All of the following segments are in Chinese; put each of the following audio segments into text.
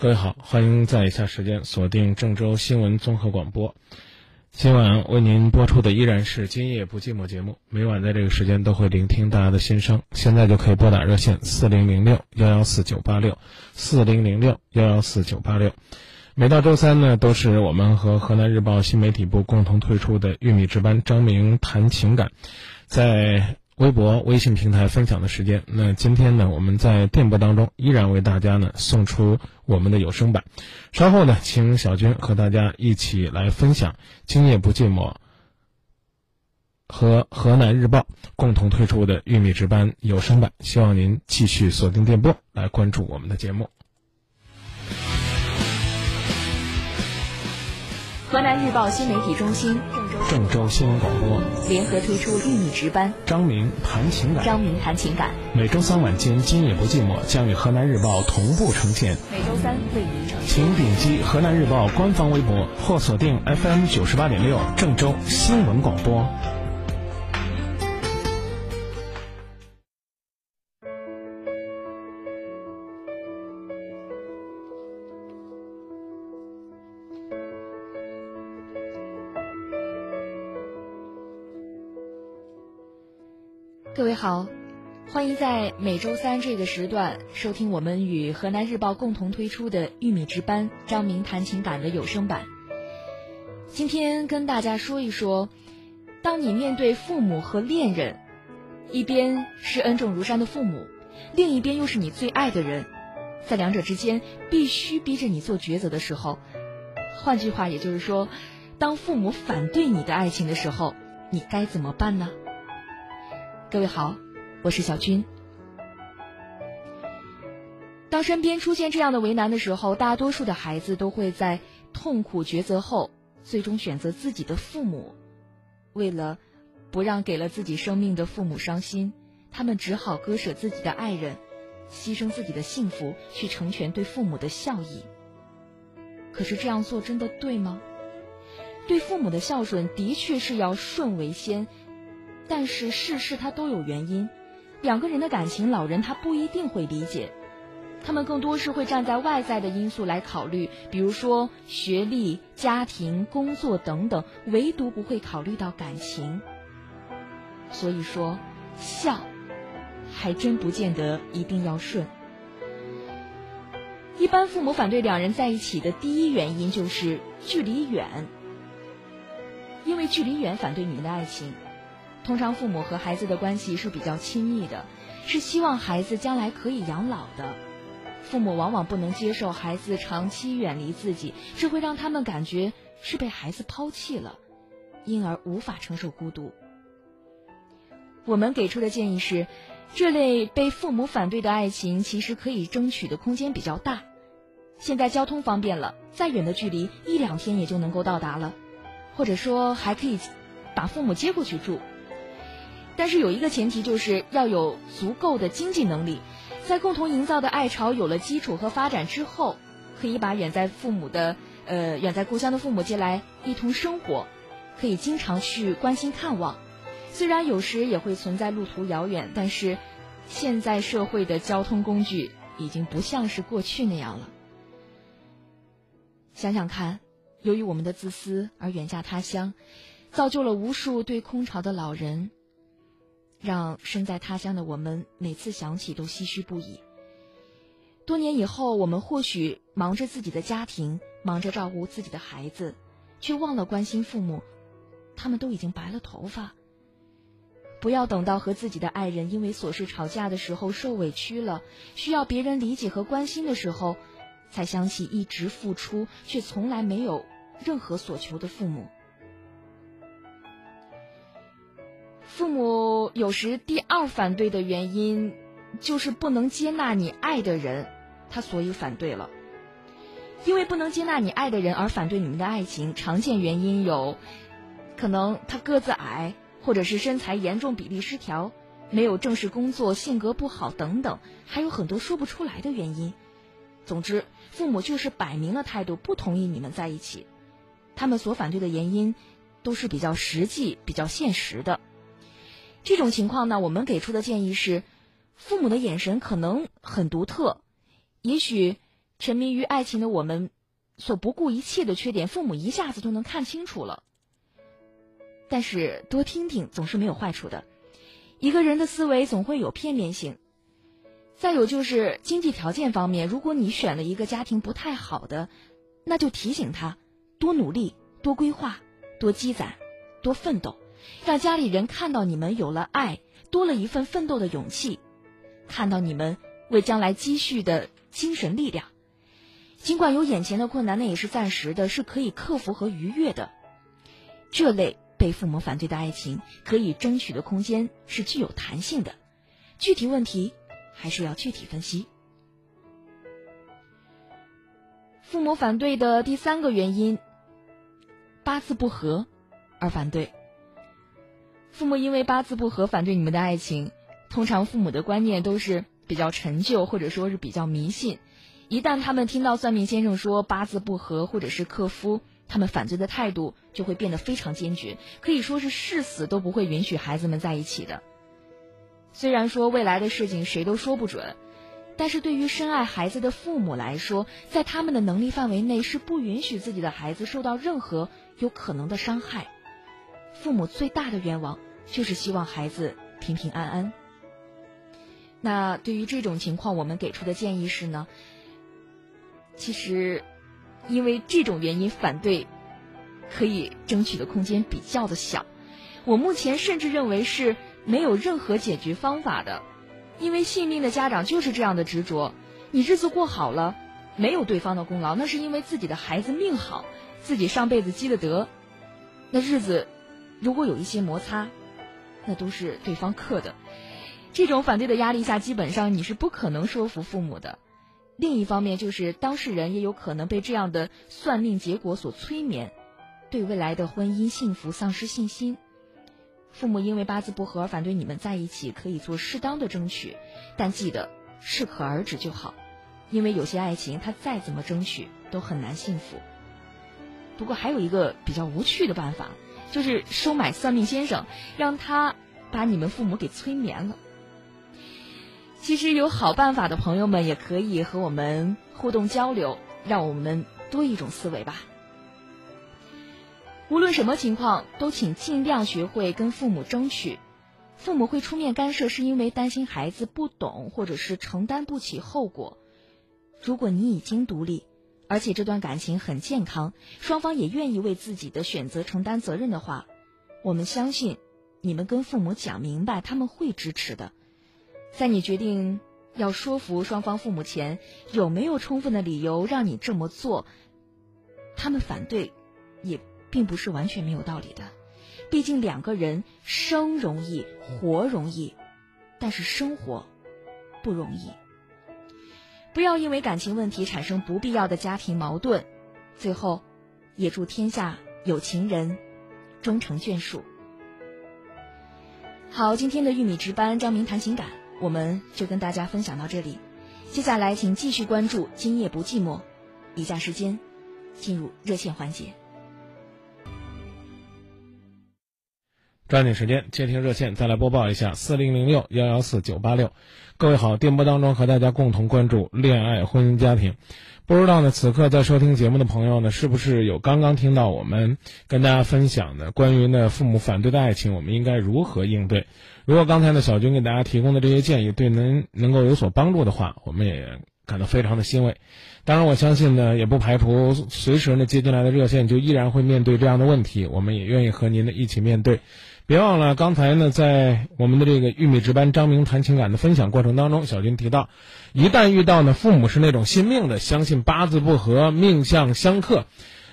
各位好，欢迎在以下时间锁定郑州新闻综合广播。今晚为您播出的依然是《今夜不寂寞》节目，每晚在这个时间都会聆听大家的心声。现在就可以拨打热线四零零六幺幺四九八六四零零六幺幺四九八六。每到周三呢，都是我们和河南日报新媒体部共同推出的“玉米值班”张明谈情感，在。微博、微信平台分享的时间，那今天呢，我们在电波当中依然为大家呢送出我们的有声版。稍后呢，请小军和大家一起来分享《今夜不寂寞》和河南日报共同推出的《玉米值班》有声版。希望您继续锁定电波来关注我们的节目。河南日报新媒体中心、郑州新闻广播联合推出《玉米值班》，张明谈情感。张明谈情感。每周三晚间，今夜不寂寞将与河南日报同步呈现。每周三为您呈现。请点击河南日报官方微博或锁定 FM 九十八点六郑州新闻广播。各位好，欢迎在每周三这个时段收听我们与河南日报共同推出的《玉米值班》张明谈情感的有声版。今天跟大家说一说，当你面对父母和恋人，一边是恩重如山的父母，另一边又是你最爱的人，在两者之间必须逼着你做抉择的时候，换句话也就是说，当父母反对你的爱情的时候，你该怎么办呢？各位好，我是小军。当身边出现这样的为难的时候，大多数的孩子都会在痛苦抉择后，最终选择自己的父母。为了不让给了自己生命的父母伤心，他们只好割舍自己的爱人，牺牲自己的幸福，去成全对父母的孝义。可是这样做真的对吗？对父母的孝顺的确是要顺为先。但是事事它都有原因，两个人的感情，老人他不一定会理解，他们更多是会站在外在的因素来考虑，比如说学历、家庭、工作等等，唯独不会考虑到感情。所以说，孝，还真不见得一定要顺。一般父母反对两人在一起的第一原因就是距离远，因为距离远反对你们的爱情。通常父母和孩子的关系是比较亲密的，是希望孩子将来可以养老的。父母往往不能接受孩子长期远离自己，这会让他们感觉是被孩子抛弃了，因而无法承受孤独。我们给出的建议是，这类被父母反对的爱情，其实可以争取的空间比较大。现在交通方便了，再远的距离一两天也就能够到达了，或者说还可以把父母接过去住。但是有一个前提，就是要有足够的经济能力，在共同营造的爱巢有了基础和发展之后，可以把远在父母的呃远在故乡的父母接来一同生活，可以经常去关心看望。虽然有时也会存在路途遥远，但是现在社会的交通工具已经不像是过去那样了。想想看，由于我们的自私而远嫁他乡，造就了无数对空巢的老人。让身在他乡的我们每次想起都唏嘘不已。多年以后，我们或许忙着自己的家庭，忙着照顾自己的孩子，却忘了关心父母，他们都已经白了头发。不要等到和自己的爱人因为琐事吵架的时候受委屈了，需要别人理解和关心的时候，才想起一直付出却从来没有任何所求的父母。父母有时第二反对的原因，就是不能接纳你爱的人，他所以反对了。因为不能接纳你爱的人而反对你们的爱情，常见原因有，可能他个子矮，或者是身材严重比例失调，没有正式工作，性格不好等等，还有很多说不出来的原因。总之，父母就是摆明了态度，不同意你们在一起。他们所反对的原因，都是比较实际、比较现实的。这种情况呢，我们给出的建议是，父母的眼神可能很独特，也许沉迷于爱情的我们，所不顾一切的缺点，父母一下子就能看清楚了。但是多听听总是没有坏处的，一个人的思维总会有片面性。再有就是经济条件方面，如果你选了一个家庭不太好的，那就提醒他多努力、多规划、多积攒、多奋斗，让家里人看到你们有了爱，多了一份奋斗的勇气，看到你们为将来积蓄的精神力量。尽管有眼前的困难，那也是暂时的，是可以克服和逾越的。这类被父母反对的爱情，可以争取的空间是具有弹性的。具体问题。还是要具体分析。父母反对的第三个原因，八字不合而反对。父母因为八字不合反对你们的爱情，通常父母的观念都是比较陈旧，或者说是比较迷信。一旦他们听到算命先生说八字不合或者是克夫，他们反对的态度就会变得非常坚决，可以说是誓死都不会允许孩子们在一起的。虽然说未来的事情谁都说不准，但是对于深爱孩子的父母来说，在他们的能力范围内是不允许自己的孩子受到任何有可能的伤害。父母最大的愿望就是希望孩子平平安安。那对于这种情况，我们给出的建议是呢，其实因为这种原因反对，可以争取的空间比较的小。我目前甚至认为是。没有任何解决方法的，因为信命的家长就是这样的执着。你日子过好了，没有对方的功劳，那是因为自己的孩子命好，自己上辈子积的德。那日子如果有一些摩擦，那都是对方克的。这种反对的压力下，基本上你是不可能说服父母的。另一方面，就是当事人也有可能被这样的算命结果所催眠，对未来的婚姻幸福丧失信心。父母因为八字不合而反对你们在一起，可以做适当的争取，但记得适可而止就好。因为有些爱情，他再怎么争取都很难幸福。不过还有一个比较无趣的办法，就是收买算命先生，让他把你们父母给催眠了。其实有好办法的朋友们，也可以和我们互动交流，让我们多一种思维吧。无论什么情况，都请尽量学会跟父母争取。父母会出面干涉，是因为担心孩子不懂，或者是承担不起后果。如果你已经独立，而且这段感情很健康，双方也愿意为自己的选择承担责任的话，我们相信你们跟父母讲明白，他们会支持的。在你决定要说服双方父母前，有没有充分的理由让你这么做？他们反对，也。并不是完全没有道理的，毕竟两个人生容易，活容易，但是生活不容易。不要因为感情问题产生不必要的家庭矛盾。最后，也祝天下有情人终成眷属。好，今天的玉米值班，张明谈情感，我们就跟大家分享到这里。接下来，请继续关注《今夜不寂寞》，以下时间进入热线环节。抓紧时间接听热线，再来播报一下四零零六幺幺四九八六。各位好，电波当中和大家共同关注恋爱、婚姻、家庭。不知道呢，此刻在收听节目的朋友呢，是不是有刚刚听到我们跟大家分享的关于呢父母反对的爱情，我们应该如何应对？如果刚才呢小军给大家提供的这些建议对您能够有所帮助的话，我们也感到非常的欣慰。当然，我相信呢，也不排除随时呢接进来的热线就依然会面对这样的问题，我们也愿意和您呢一起面对。别忘了，刚才呢，在我们的这个玉米值班张明谈情感的分享过程当中，小军提到，一旦遇到呢父母是那种信命的，相信八字不合、命相相克，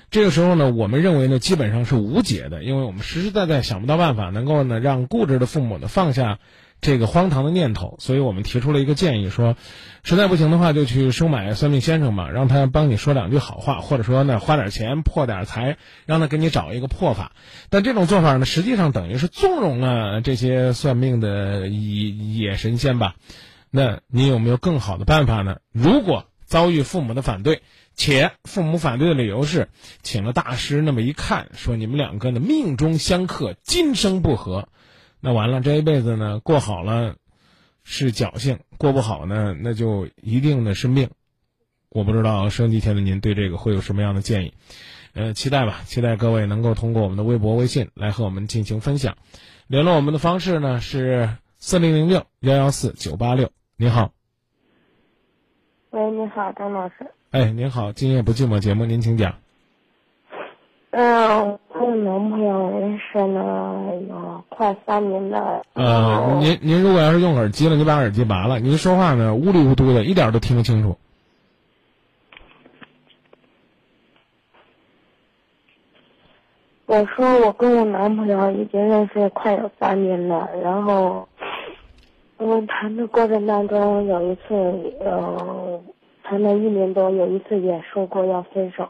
这个时候呢，我们认为呢，基本上是无解的，因为我们实实在在想不到办法能够呢让固执的父母呢放下。这个荒唐的念头，所以我们提出了一个建议，说，实在不行的话，就去收买算命先生嘛，让他帮你说两句好话，或者说呢，花点钱破点财，让他给你找一个破法。但这种做法呢，实际上等于是纵容了这些算命的野野神仙吧？那你有没有更好的办法呢？如果遭遇父母的反对，且父母反对的理由是，请了大师那么一看，说你们两个呢命中相克，今生不和。那完了，这一辈子呢，过好了是侥幸，过不好呢，那就一定的生病。我不知道收音机前的您对这个会有什么样的建议？呃，期待吧，期待各位能够通过我们的微博、微信来和我们进行分享。联络我们的方式呢是四零零六幺幺四九八六。您好，喂，你好，张老师。哎，您好，今夜不寂寞节目，您请讲。嗯，和我男朋友认识了有快三年了。呃，您您如果要是用耳机了，你把耳机拔了，您说话呢呜里呜嘟的，一点都听不清楚。我说我跟我男朋友已经认识快有三年了，然后，我们，谈的过程当中有一次，呃，谈了一年多，有一次也说过要分手，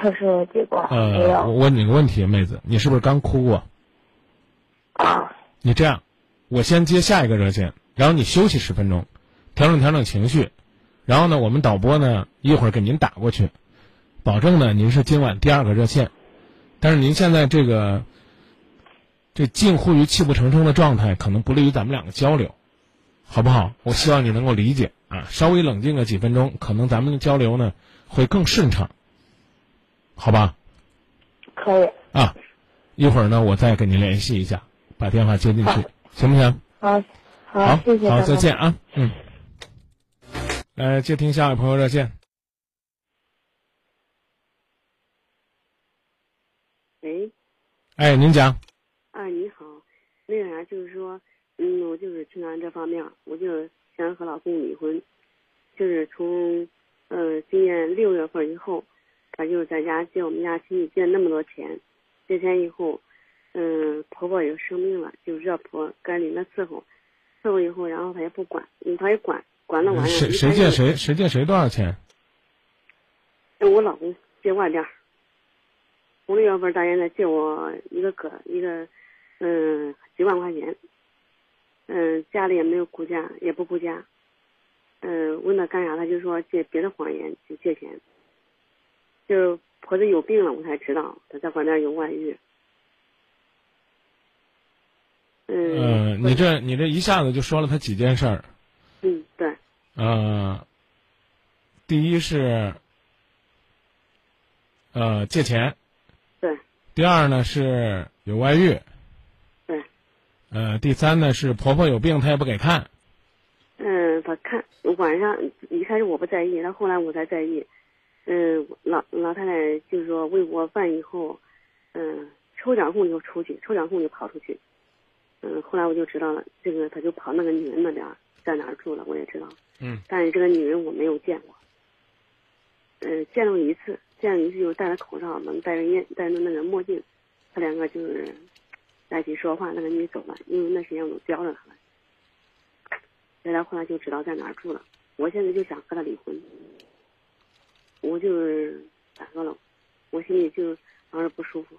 可是结果没有。呃，我问你个问题，妹子，你是不是刚哭过？啊，你这样，我先接下一个热线，然后你休息十分钟，调整调整情绪，然后呢，我们导播呢一会儿给您打过去，保证呢您是今晚第二个热线。但是您现在这个这近乎于泣不成声的状态，可能不利于咱们两个交流，好不好？我希望你能够理解啊，稍微冷静个几分钟，可能咱们的交流呢会更顺畅，好吧？可以。啊，一会儿呢我再给您联系一下，把电话接进去，行不行？好，好，谢谢。好，再见啊，嗯。来接听下一位朋友热线。喂，哎，您讲。啊，你好，那个啥，就是说，嗯，我就是情感这方面，我就想和老公离婚，就是从，呃，今年六月份以后，他就是在家借我们家亲戚借那么多钱，借钱以后，嗯，婆婆也生病了，就热婆赶紧的伺候，伺候以后，然后他也不管，嗯，他也管，管了完了。谁谁借谁？谁借谁多少钱？我老公借外边。五六月份大爷来借我一个哥一个，嗯，几万块钱，嗯，家里也没有顾家，也不顾家，嗯，问他干啥，他就说借别的谎言去借钱，就婆子有病了，我才知道她在外面有外遇。嗯，你这你这一下子就说了他几件事儿。嗯，对。呃，第一是，呃，借钱。对，第二呢是有外遇，对，呃，第三呢是婆婆有病，她也不给看。嗯，他看晚上一开始我不在意，到后来我才在意。嗯，老老太太就是说喂过饭以后，嗯，抽点空就出去，抽点空就跑出去。嗯，后来我就知道了，这个他就跑那个女人那边，在哪儿住了，我也知道。嗯。但是这个女人我没有见过。嗯，见了一次。见了一次就戴着口罩，能戴着烟，戴着那个墨镜，他两个就是在一起说话。那个女走了，因为那时间我都教着他了。原来后来就知道在哪儿住了。我现在就想和他离婚，我就是咋说了，我心里就老是不舒服。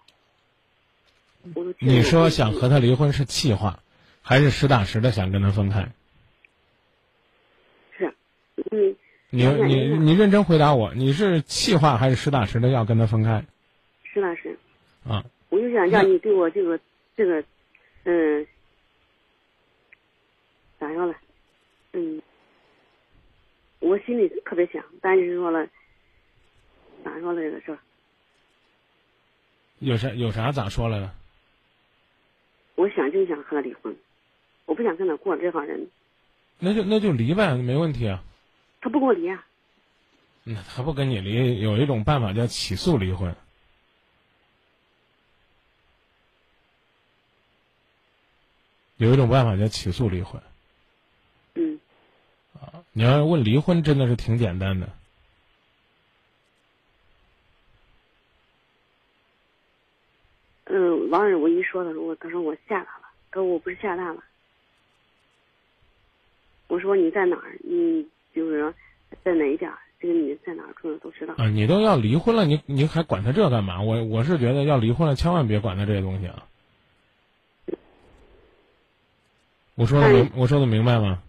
我都你说想和他离婚是气话，还是实打实的想跟他分开？是，嗯。你你你认真回答我，你是气话还是实打实的要跟他分开？实打实。啊。我就想让你对我这个这个，嗯，咋说了？嗯，我心里特别想，但是说了，咋说了这个事儿？有啥有啥咋说来了？我想就想和他离婚，我不想跟他过这号人。那就那就离呗，没问题啊。他不跟我离啊？那，他不跟你离，有一种办法叫起诉离婚。有一种办法叫起诉离婚。嗯。啊，你要问离婚，真的是挺简单的。嗯，王二，我一说的时候，他说我吓他了，他说我不是吓他了。我说你在哪儿？你。就是说，在哪一家，这个女的在哪住的都知道。啊，你都要离婚了，你你还管他这干嘛？我我是觉得要离婚了，千万别管他这些东西啊。我说的明，我说的明白吗？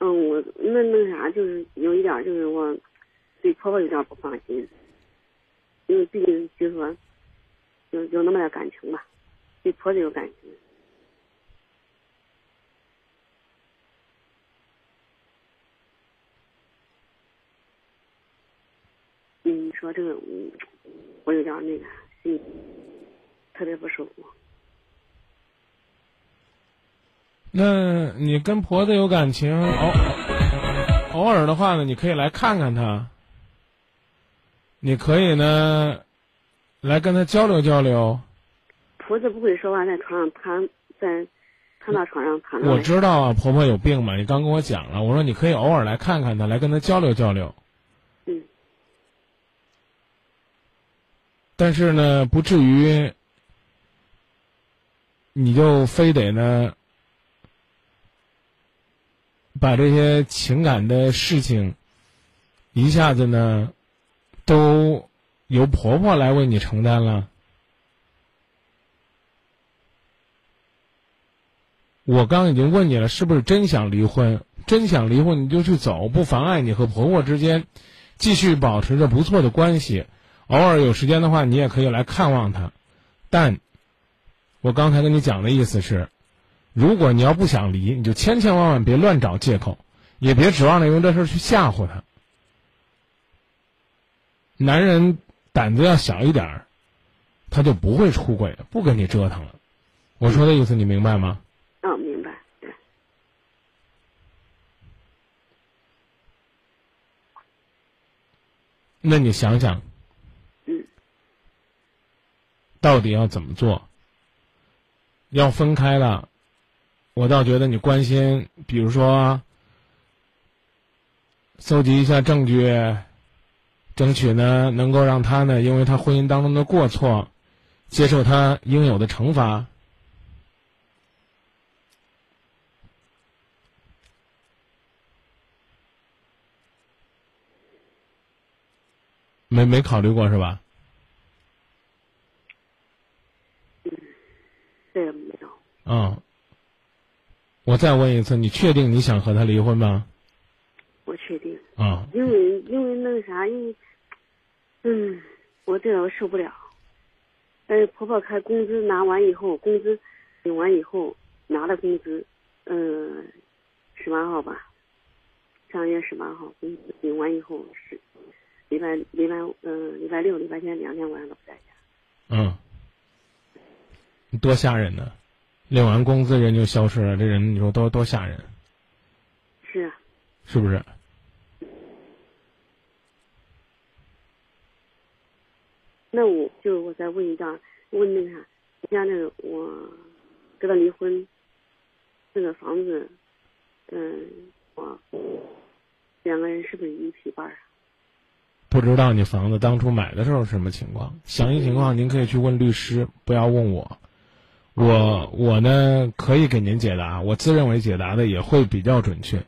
嗯，我那那啥，就是有一点，就是我对婆婆有点不放心，因为毕竟就是说有有那么点感情吧，对婆子有感情。嗯，说这个，嗯，我有点那个心特别不舒服。那你跟婆子有感情，偶偶尔的话呢，你可以来看看她。你可以呢，来跟她交流交流。婆子不会说话，在床上躺，在躺到床上躺着。我知道啊，婆婆有病嘛，你刚跟我讲了。我说你可以偶尔来看看她，来跟她交流交流。嗯。但是呢，不至于，你就非得呢。把这些情感的事情，一下子呢，都由婆婆来为你承担了。我刚已经问你了，是不是真想离婚？真想离婚，你就去走，不妨碍你和婆婆之间继续保持着不错的关系。偶尔有时间的话，你也可以来看望她。但，我刚才跟你讲的意思是。如果你要不想离，你就千千万万别乱找借口，也别指望着用这事去吓唬他。男人胆子要小一点儿，他就不会出轨，不跟你折腾了。我说的意思你明白吗？嗯，明白。那你想想，嗯，到底要怎么做？要分开了。我倒觉得你关心，比如说，搜集一下证据，争取呢能够让他呢，因为他婚姻当中的过错，接受他应有的惩罚。没没考虑过是吧？嗯，这个没有。嗯。我再问一次，你确定你想和他离婚吗？我确定。啊。因为因为那个啥，因为，嗯，我这个我受不了。呃，婆婆开工资拿完以后，工资领完以后拿了工资，嗯，十八号吧，上月十八号工资领完以后是礼拜礼拜嗯礼拜六礼拜天两天晚上都不在家。嗯。多吓人呢。领完工资人就消失了，这人你说多多吓人。是啊。是不是？那我就我再问一下，问那个啥，家那个我跟他离婚，这个房子，嗯，我两个人是不是一起半啊？不知道你房子当初买的时候是什么情况？详细情况您可以去问律师，不要问我。我我呢可以给您解答，我自认为解答的也会比较准确，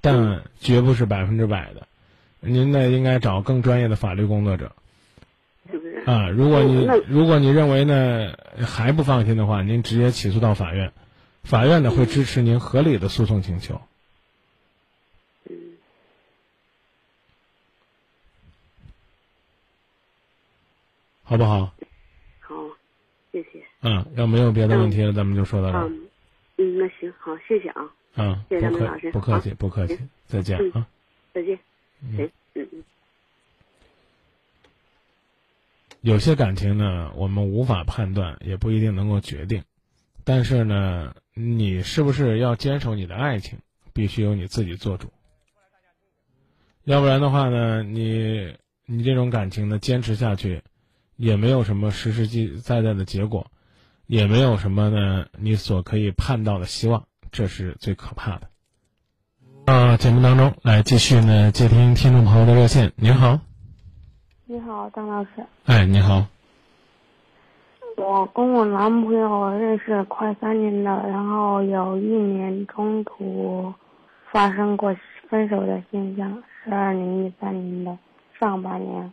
但绝不是百分之百的。您呢应该找更专业的法律工作者。啊，如果你如果你认为呢还不放心的话，您直接起诉到法院，法院呢会支持您合理的诉讼请求。嗯。好不好？好谢谢。嗯，要没有别的问题了，咱们就说到这儿。嗯，那行，好，谢谢啊。嗯，谢谢张老师，不客气，不客气，再见啊。再见。行，嗯嗯。有些感情呢，我们无法判断，也不一定能够决定。但是呢，你是不是要坚守你的爱情，必须由你自己做主。要不然的话呢，你你这种感情呢，坚持下去。也没有什么实实在在的结果，也没有什么呢，你所可以盼到的希望，这是最可怕的。啊，节目当中来继续呢，接听听众朋友的热线。您好，你好，张老师。哎，你好。我跟我男朋友认识快三年了，然后有一年中途发生过分手的现象，是二零一三年的上半年，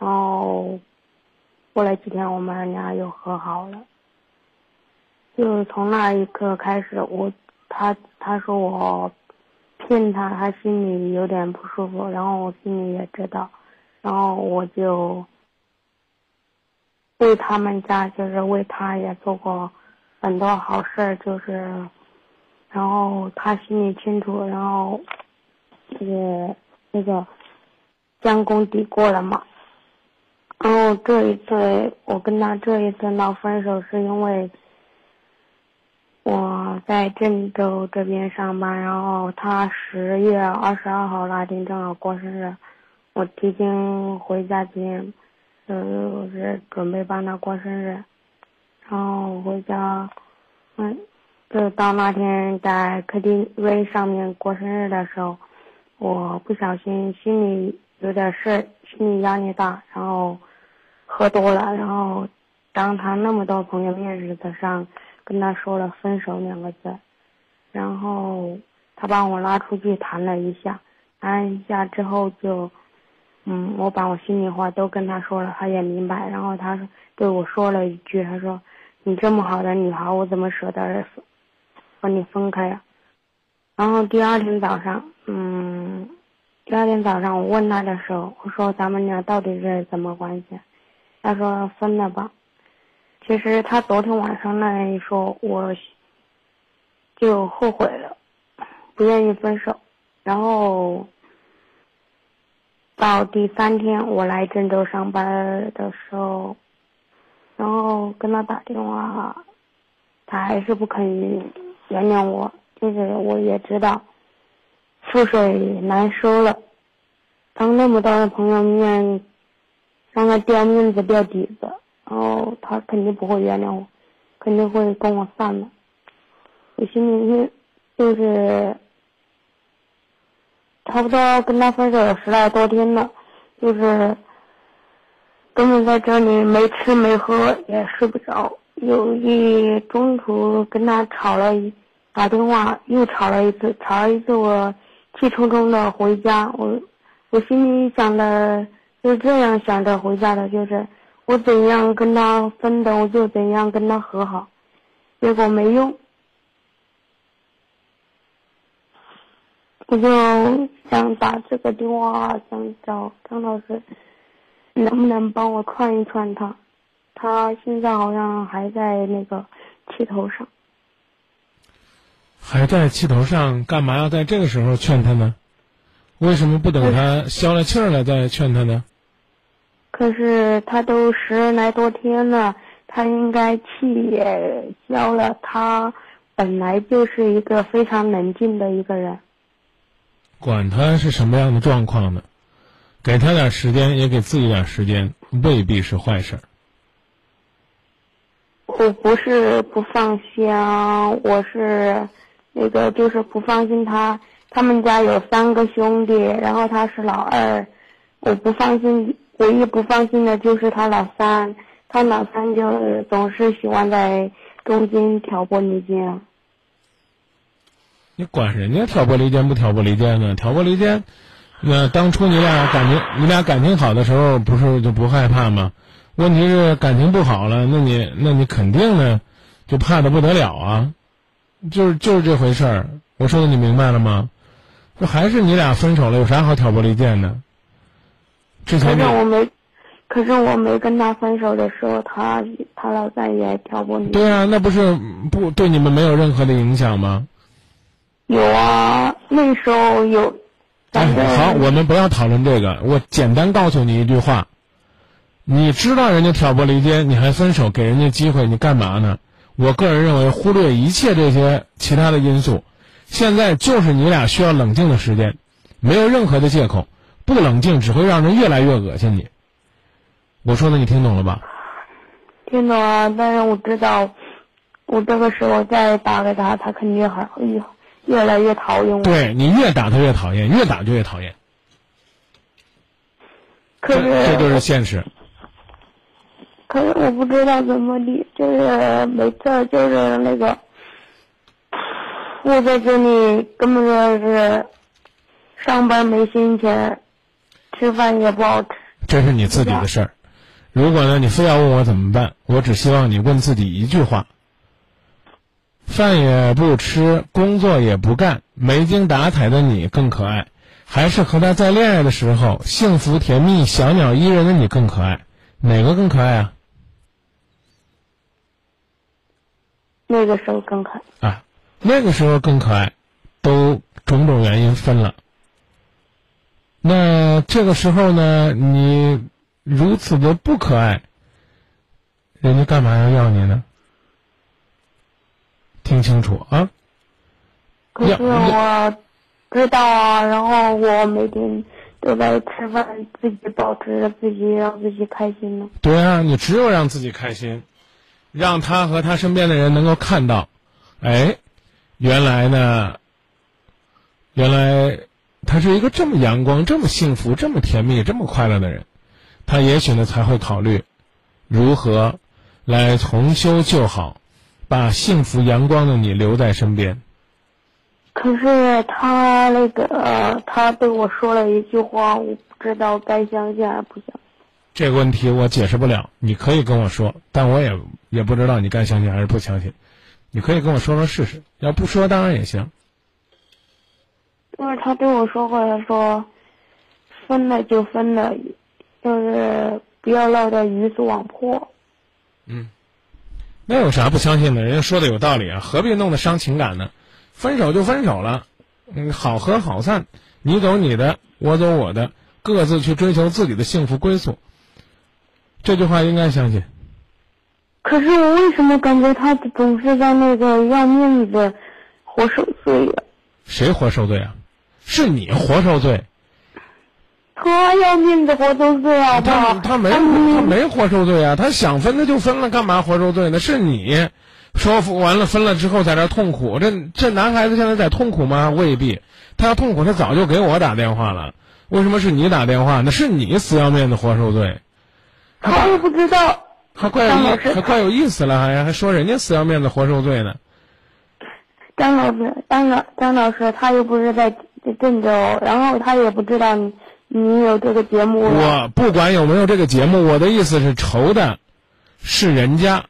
然后。过了几天，我们俩又和好了。就是从那一刻开始，我他他说我骗他，他心里有点不舒服，然后我心里也知道，然后我就为他们家，就是为他也做过很多好事，就是，然后他心里清楚，然后，就是那个将功抵过了嘛。然后这一次我跟他这一次闹分手，是因为我在郑州这边上班，然后他十月二十二号那天正好过生日，我提前回家前，就是准备帮他过生日，然后回家，嗯，就到那天在 KTV 上面过生日的时候，我不小心心里有点事，心理压力大，然后。喝多了，然后当他那么多朋友面子上跟他说了分手两个字，然后他把我拉出去谈了一下，谈一下之后就，嗯，我把我心里话都跟他说了，他也明白，然后他对我说了一句，他说：“你这么好的女孩，我怎么舍得和你分开呀？”然后第二天早上，嗯，第二天早上我问他的时候，我说：“咱们俩到底是什么关系？”他说分了吧，其实他昨天晚上那一说，我就后悔了，不愿意分手。然后到第三天我来郑州上班的时候，然后跟他打电话，他还是不肯原谅我。就是我也知道，覆水难收了，当那么多的朋友面。让他掉面子掉底子，然后他肯定不会原谅我，肯定会跟我散的。我心里就是差不多跟他分手有十来多天了，就是根本在这里没吃没喝也睡不着。有一中途跟他吵了，打电话又吵了一次，吵了一次我气冲冲的回家，我我心里想的。就这样想着回家的，就是我怎样跟他分的，我就怎样跟他和好，结果没用，我就想打这个电话，想找张老师，能不能帮我串一串他？他现在好像还在那个气头上，还在气头上，干嘛要在这个时候劝他呢？为什么不等他消了气儿了再劝他呢？可是他都十来多天了，他应该气也消了。他本来就是一个非常冷静的一个人。管他是什么样的状况呢？给他点时间，也给自己点时间，未必是坏事。我不是不放心，我是那个就是不放心他。他们家有三个兄弟，然后他是老二，我不放心。唯一不放心的就是他老三，他老三就总是喜欢在中间挑拨离间。你管人家挑拨离间不挑拨离间呢？挑拨离间，那当初你俩感情你俩感情好的时候，不是就不害怕吗？问题是感情不好了，那你那你肯定呢，就怕的不得了啊！就是就是这回事儿。我说的你明白了吗？这还是你俩分手了，有啥好挑拨离间的？可是我没，可是我没跟他分手的时候，他他老三也挑拨你。对啊，那不是不对你们没有任何的影响吗？有啊，那时候有。哎，好，我们不要讨论这个。我简单告诉你一句话：你知道人家挑拨离间，你还分手，给人家机会，你干嘛呢？我个人认为，忽略一切这些其他的因素，现在就是你俩需要冷静的时间，没有任何的借口。不冷静只会让人越来越恶心你。我说的你听懂了吧？听懂了，但是我知道，我这个时候再打给他，他肯定还会越来越讨厌我。对你越打他越讨厌，越打就越讨厌。可是这就是现实。可是我不知道怎么的，就是每次就是那个，我在这里根本就是上班没心情。吃饭也不好吃，这是你自己的事儿。如果呢，你非要问我怎么办，我只希望你问自己一句话：饭也不吃，工作也不干，没精打采的你更可爱，还是和他在恋爱的时候幸福甜蜜、小鸟依人的你更可爱？哪个更可爱啊？那个时候更可爱啊，那个时候更可爱，都种种原因分了。那这个时候呢，你如此的不可爱，人家干嘛要要你呢？听清楚啊！可是我知道啊，然后我每天都在吃饭，自己保持着自己，让自己开心呢。对啊，你只有让自己开心，让他和他身边的人能够看到，哎，原来呢，原来他是一个这么阳光、这么幸福、这么甜蜜、这么快乐的人，他也许呢才会考虑如何来重修旧好。把幸福阳光的你留在身边。可是他那个，他对我说了一句话，我不知道该相信还是不相信。这个问题我解释不了，你可以跟我说，但我也也不知道你该相信还是不相信。你可以跟我说说试试，要不说当然也行。因为他对我说过，他说分了就分了，就是不要闹得鱼死网破。嗯。那有啥不相信的？人家说的有道理啊，何必弄得伤情感呢？分手就分手了，嗯，好合好散，你走你的，我走我的，各自去追求自己的幸福归宿。这句话应该相信。可是我为什么感觉他总是在那个要面子，活受罪呀？谁活受罪啊？是你活受罪。他要面子活受罪啊！他他没他没活受罪啊！他想分他就分了，干嘛活受罪呢？是你说完了分了之后在这痛苦，这这男孩子现在在痛苦吗？未必，他要痛苦他早就给我打电话了。为什么是你打电话？那是你死要面子活受罪。他又不知道，还怪有意还怪有意思了，还还说人家死要面子活受罪呢。张老师，张老张老师，他又不是在郑州，然后他也不知道你。你有这个节目？我不管有没有这个节目，我的意思是愁的，是人家，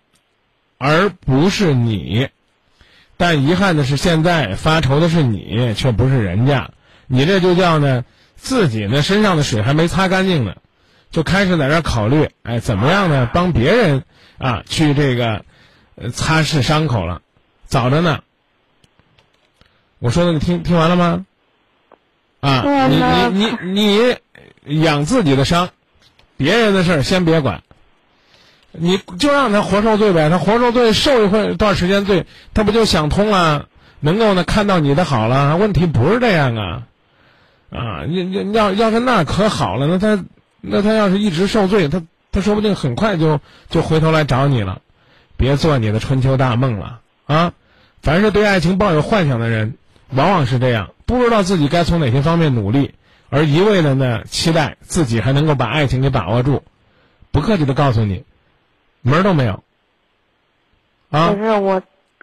而不是你。但遗憾的是，现在发愁的是你，却不是人家。你这就叫呢，自己呢身上的水还没擦干净呢，就开始在这考虑，哎，怎么样呢？帮别人啊去这个擦拭伤口了，早着呢。我说的你听听完了吗？啊，你你你你养自己的伤，别人的事儿先别管，你就让他活受罪呗。他活受罪，受一会段时间罪，他不就想通了，能够呢看到你的好了？问题不是这样啊，啊，你你要要是那可好了，那他那他要是一直受罪，他他说不定很快就就回头来找你了。别做你的春秋大梦了啊！凡是对爱情抱有幻想的人，往往是这样。不知道自己该从哪些方面努力，而一味的呢期待自己还能够把爱情给把握住，不客气的告诉你，门儿都没有。啊！可是我，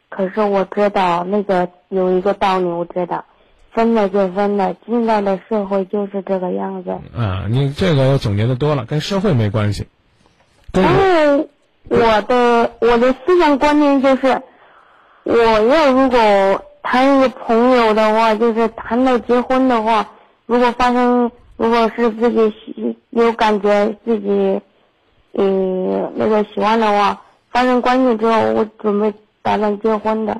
可是我知道那个有一个道理，我知道，分了就分了，现在的社会就是这个样子。啊，你这个总结的多了，跟社会没关系。但是我的我的思想观念就是，我要如果。谈一个朋友的话，就是谈到结婚的话，如果发生，如果是自己喜有感觉，自己，嗯，那个喜欢的话，发生关系之后，我准备打算结婚的。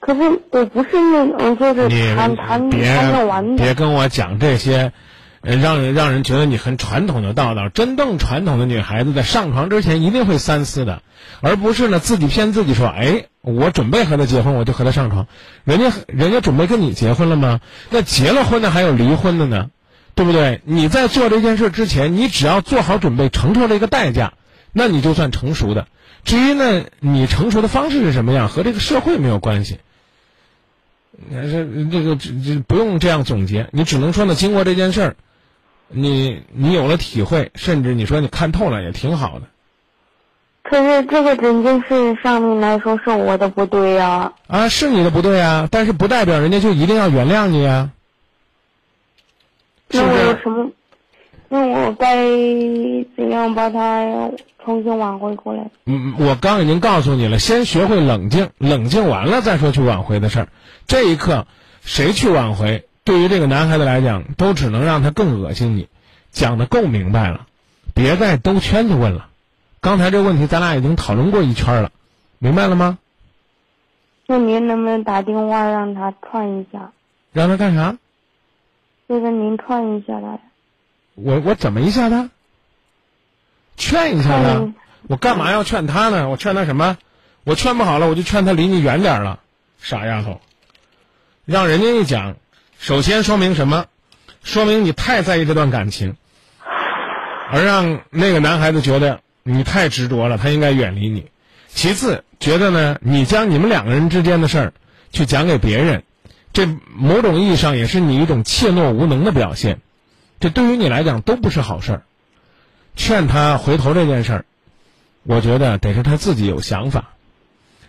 可是我不是那种就是谈谈谈着玩的。别跟我讲这些。让人让人觉得你很传统的道道，真正传统的女孩子在上床之前一定会三思的，而不是呢自己骗自己说，哎，我准备和他结婚，我就和他上床。人家人家准备跟你结婚了吗？那结了婚的还有离婚的呢，对不对？你在做这件事之前，你只要做好准备，承受这个代价，那你就算成熟的。至于呢，你成熟的方式是什么样，和这个社会没有关系。还是这个这这不用这样总结，你只能说呢，经过这件事儿。你你有了体会，甚至你说你看透了也挺好的。可是这个整件事上面来说是我的不对呀。啊，是你的不对啊，但是不代表人家就一定要原谅你呀。那我有什么？那我该怎样把他重新挽回过来？嗯，我刚已经告诉你了，先学会冷静，冷静完了再说去挽回的事儿。这一刻，谁去挽回？对于这个男孩子来讲，都只能让他更恶心你，讲的够明白了，别再兜圈子问了。刚才这问题咱俩已经讨论过一圈了，明白了吗？那您能不能打电话让他串一下？让他干啥？就是您串一下他。我我怎么一下他？劝一下他嗯。我干嘛要劝他呢？我劝他什么？我劝不好了，我就劝他离你远点儿了。傻丫头，让人家一讲，首先说明什么？说明你太在意这段感情，而让那个男孩子觉得你太执着了，他应该远离你。其次，觉得呢，你将你们两个人之间的事儿去讲给别人，这某种意义上也是你一种怯懦无能的表现，这对于你来讲都不是好事儿。劝他回头这件事儿，我觉得得是他自己有想法。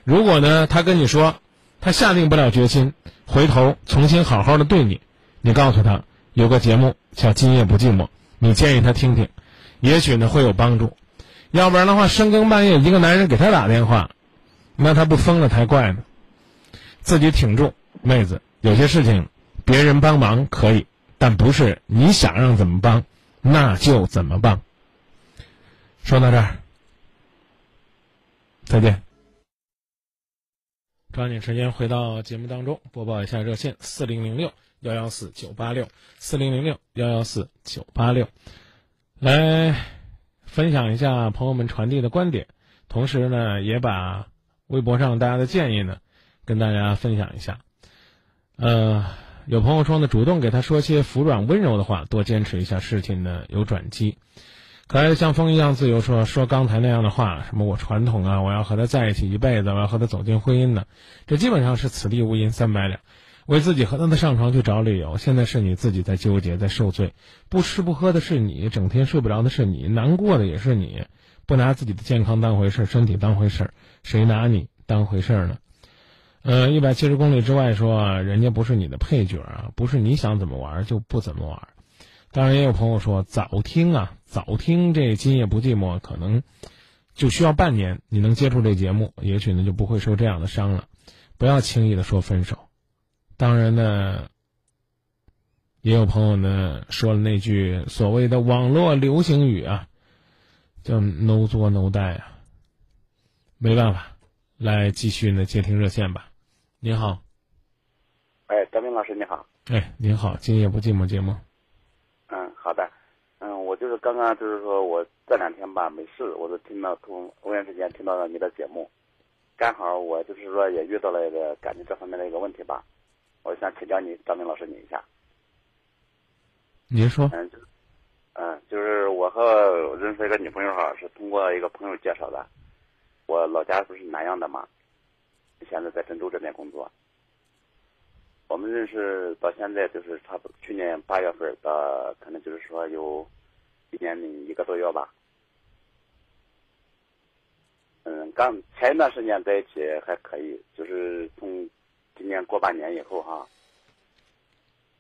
如果呢，他跟你说他下定不了决心回头重新好好的对你，你告诉他有个节目叫《今夜不寂寞》，你建议他听听，也许呢会有帮助。要不然的话，深更半夜一个男人给他打电话，那他不疯了才怪呢。自己挺住，妹子，有些事情别人帮忙可以，但不是你想让怎么帮，那就怎么帮。说到这儿，再见。抓紧时间回到节目当中，播报一下热线：四零零六幺幺四九八六，四零零六幺幺四九八六。来分享一下朋友们传递的观点，同时呢，也把微博上大家的建议呢，跟大家分享一下。呃，有朋友说呢，主动给他说些服软温柔的话，多坚持一下，事情呢有转机。可爱像风一样自由说说刚才那样的话，什么我传统啊，我要和他在一起一辈子，我要和他走进婚姻的？这基本上是此地无银三百两，为自己和他的上床去找理由。现在是你自己在纠结，在受罪，不吃不喝的是你，整天睡不着的是你，难过的也是你。不拿自己的健康当回事，身体当回事，谁拿你当回事呢？呃，一百七十公里之外说，人家不是你的配角啊，不是你想怎么玩就不怎么玩。当然，也有朋友说早听啊，早听这今夜不寂寞，可能就需要半年，你能接触这节目，也许呢就不会受这样的伤了。不要轻易的说分手。当然呢，也有朋友呢说了那句所谓的网络流行语啊，叫 “no 作 no die” 啊。没办法，来继续呢接听热线吧。您好，哎，德明老师你好。哎，您好，今夜不寂寞节目。就是刚刚就是说我这两天吧没事，我就听到从偶然之间听到了你的节目，刚好我就是说也遇到了一个感情这方面的一个问题吧，我想请教你张明老师你一下。您说，嗯，就是，嗯，就是我和认识一个女朋友哈，是通过一个朋友介绍的。我老家不是南阳的嘛，现在在郑州这边工作。我们认识到现在就是差不多去年八月份到，可能就是说有一年零一个多月吧。嗯，刚前一段时间在一起还可以，就是从今年过半年以后哈，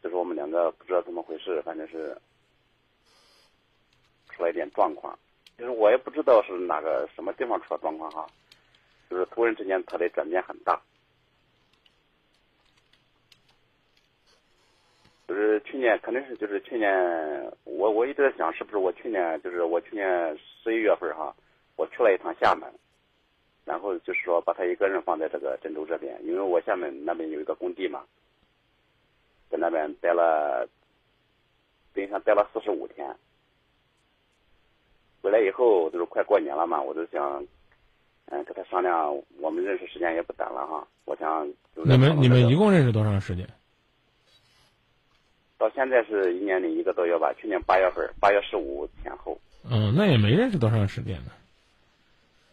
就是我们两个不知道怎么回事，反正是出了一点状况，就是我也不知道是哪个什么地方出了状况哈，就是突然之间他的转变很大。就是去年肯定是就是去年，我我一直在想是不是我去年就是我去年十一月份哈，我去了一趟厦门，然后就是说把他一个人放在这个郑州这边，因为我厦门那边有一个工地嘛，在那边待了，等于上待了四十五天。回来以后就是快过年了嘛，我就想，嗯，跟他商量，我们认识时间也不短了哈，我想你们你们一共认识多长时间？到现在是一年零一个多月吧，去年八月份，八月十五前后。嗯，那也没认识多长时间呢。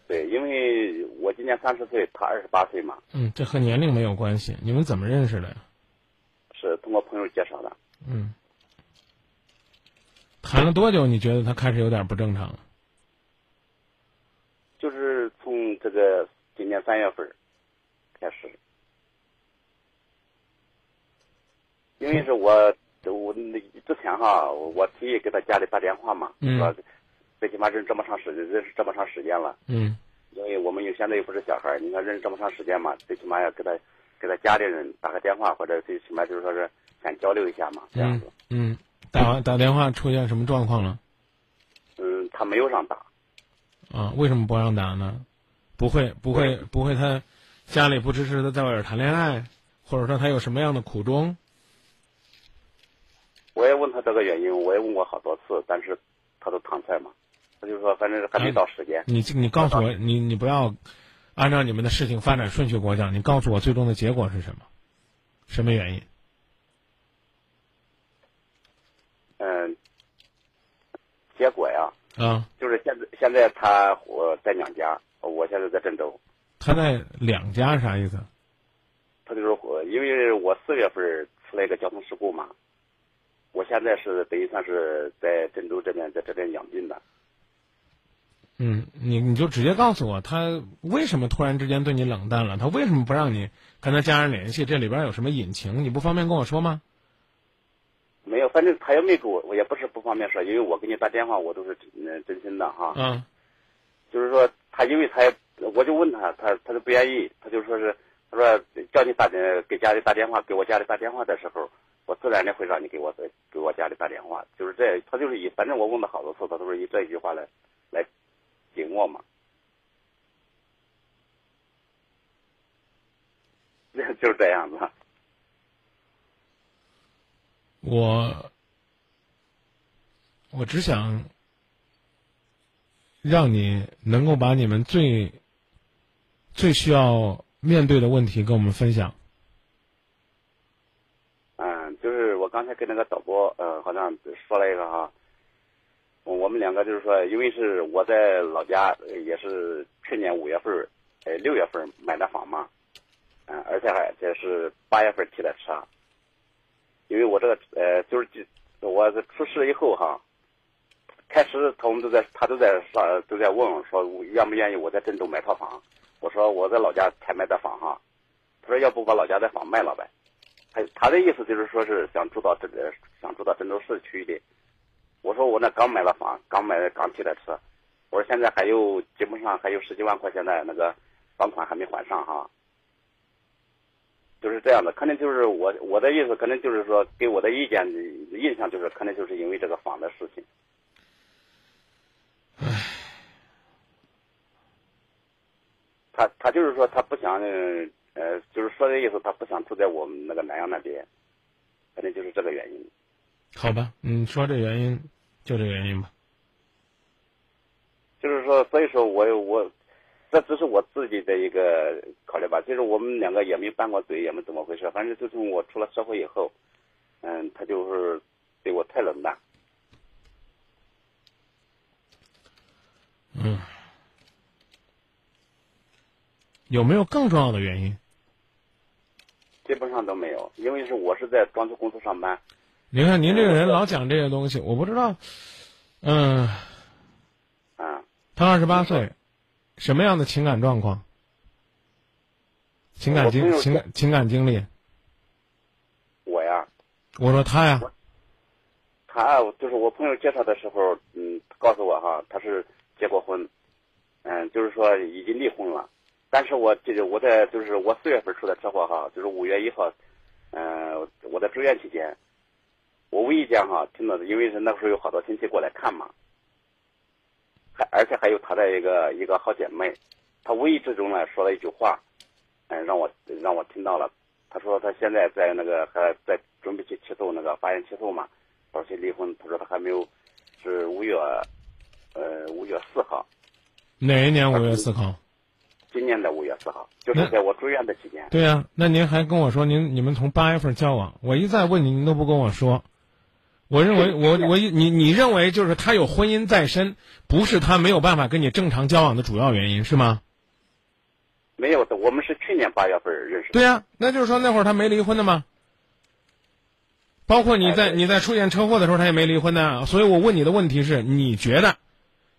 对，因为我今年三十岁，他二十八岁嘛，嗯，这和年龄没有关系。你们怎么认识的呀？是通过朋友介绍的。嗯，谈了多久？你觉得他开始有点不正常了？就是从这个今年三月份开始，因为是我我那之前哈，我提议给他家里打电话嘛，嗯说最起码认识这么长时间，认识这么长时间了，嗯因为我们又现在又不是小孩儿，你看认识这么长时间嘛，最起码要给他给他家里人打个电话，或者最起码就是说是先交流一下嘛，这样嗯子。嗯，打完打电话出现什么状况了？嗯，他没有让打，啊，为什么不让打呢？不会不会不会，他家里不支持他在外边谈恋爱，或者说他有什么样的苦衷？我也问他这个原因，我也问过好多次，但是他都搪塞嘛，他就说反正还没到时间。你你告诉我，你你不要按照你们的事情发展顺序给我讲，你告诉我最终的结果是什么？什么原因？嗯，结果呀，啊，就是现在现在他我在娘家，我现在在郑州。他在两家啥意思？他就是我，因为我四月份出了一个交通事故嘛，我现在是等于算是在郑州这边，在这边养病的。嗯，你你就直接告诉我，他为什么突然之间对你冷淡了？他为什么不让你跟他家人联系？这里边有什么隐情？你不方便跟我说吗？没有，反正他也没给我，我也不是不方便说，因为我给你打电话，我都是真真心的哈。嗯。就是说，他因为他也，我就问他，他他都不愿意，他就说是，他说叫你打电给家里打电话，给我家里打电话的时候，我自然的会让你给我给我家里打电话，就是这，他就是以，反正我问了好多次，他都是以这一句话来来顶我嘛，那 就是这样子。我我只想让你能够把你们最最需要面对的问题跟我们分享。嗯，就是我刚才跟那个导播，呃，好像说了一个哈，我们两个就是说，因为是我在老家，也是去年五月份，呃，六月份买的房嘛，嗯，而且还这是八月份提的车。因为我这个呃，就是我出事以后哈，开始他们都在他都在说都在问说愿不愿意我在郑州买套房，我说我在老家才买的房哈，他说要不把老家的房卖了呗，他他的意思就是说是想住到这个想住到郑州市区的，我说我那刚买了房，刚买刚提的车，我说现在还有基本上还有十几万块钱的那个房款还没还上哈。就是这样的，可能就是我我的意思，可能就是说给我的意见印象就是，可能就是因为这个房的事情。唉，他他就是说他不想，呃，就是说的意思，他不想住在我们那个南阳那边，可能就是这个原因。好吧，你说这原因就这原因吧。就是说，所以说我我。这只是我自己的一个考虑吧，就是我们两个也没拌过嘴，也没怎么回事。反正自从我出了社会以后，嗯，他就是对我太冷淡。嗯，有没有更重要的原因？基本上都没有，因为是我是在装修公司上班。您看，您这个人老讲这些东西，我不知道。嗯。啊。他二十八岁。什么样的情感状况？情感经情感情感经历？我呀，我说他呀，他就是我朋友介绍的时候，嗯，告诉我哈，他是结过婚，嗯，就是说已经离婚了。但是我这个我在就是我四月份出的车祸哈，就是五月一号，嗯，我在住院期间，我无意间哈听到的，因为是那个时候有好多亲戚过来看嘛。还而且还有他的一个一个好姐妹，她无意之中呢说了一句话，嗯，让我让我听到了。她说她现在在那个还在准备去起诉那个法院起诉嘛，说去离婚。他说他还没有，是五月，呃，五月四号。哪一年五月四号？今年的五月四号，就是在我住院的期间。对呀，那您还跟我说您你们从八月份交往，我一再问你，您都不跟我说。我认为，我我你你认为就是他有婚姻在身，不是他没有办法跟你正常交往的主要原因，是吗？没有的，我们是去年八月份认识。对呀，那就是说那会儿他没离婚的吗？包括你在你在出现车祸的时候，他也没离婚的。所以我问你的问题是，你觉得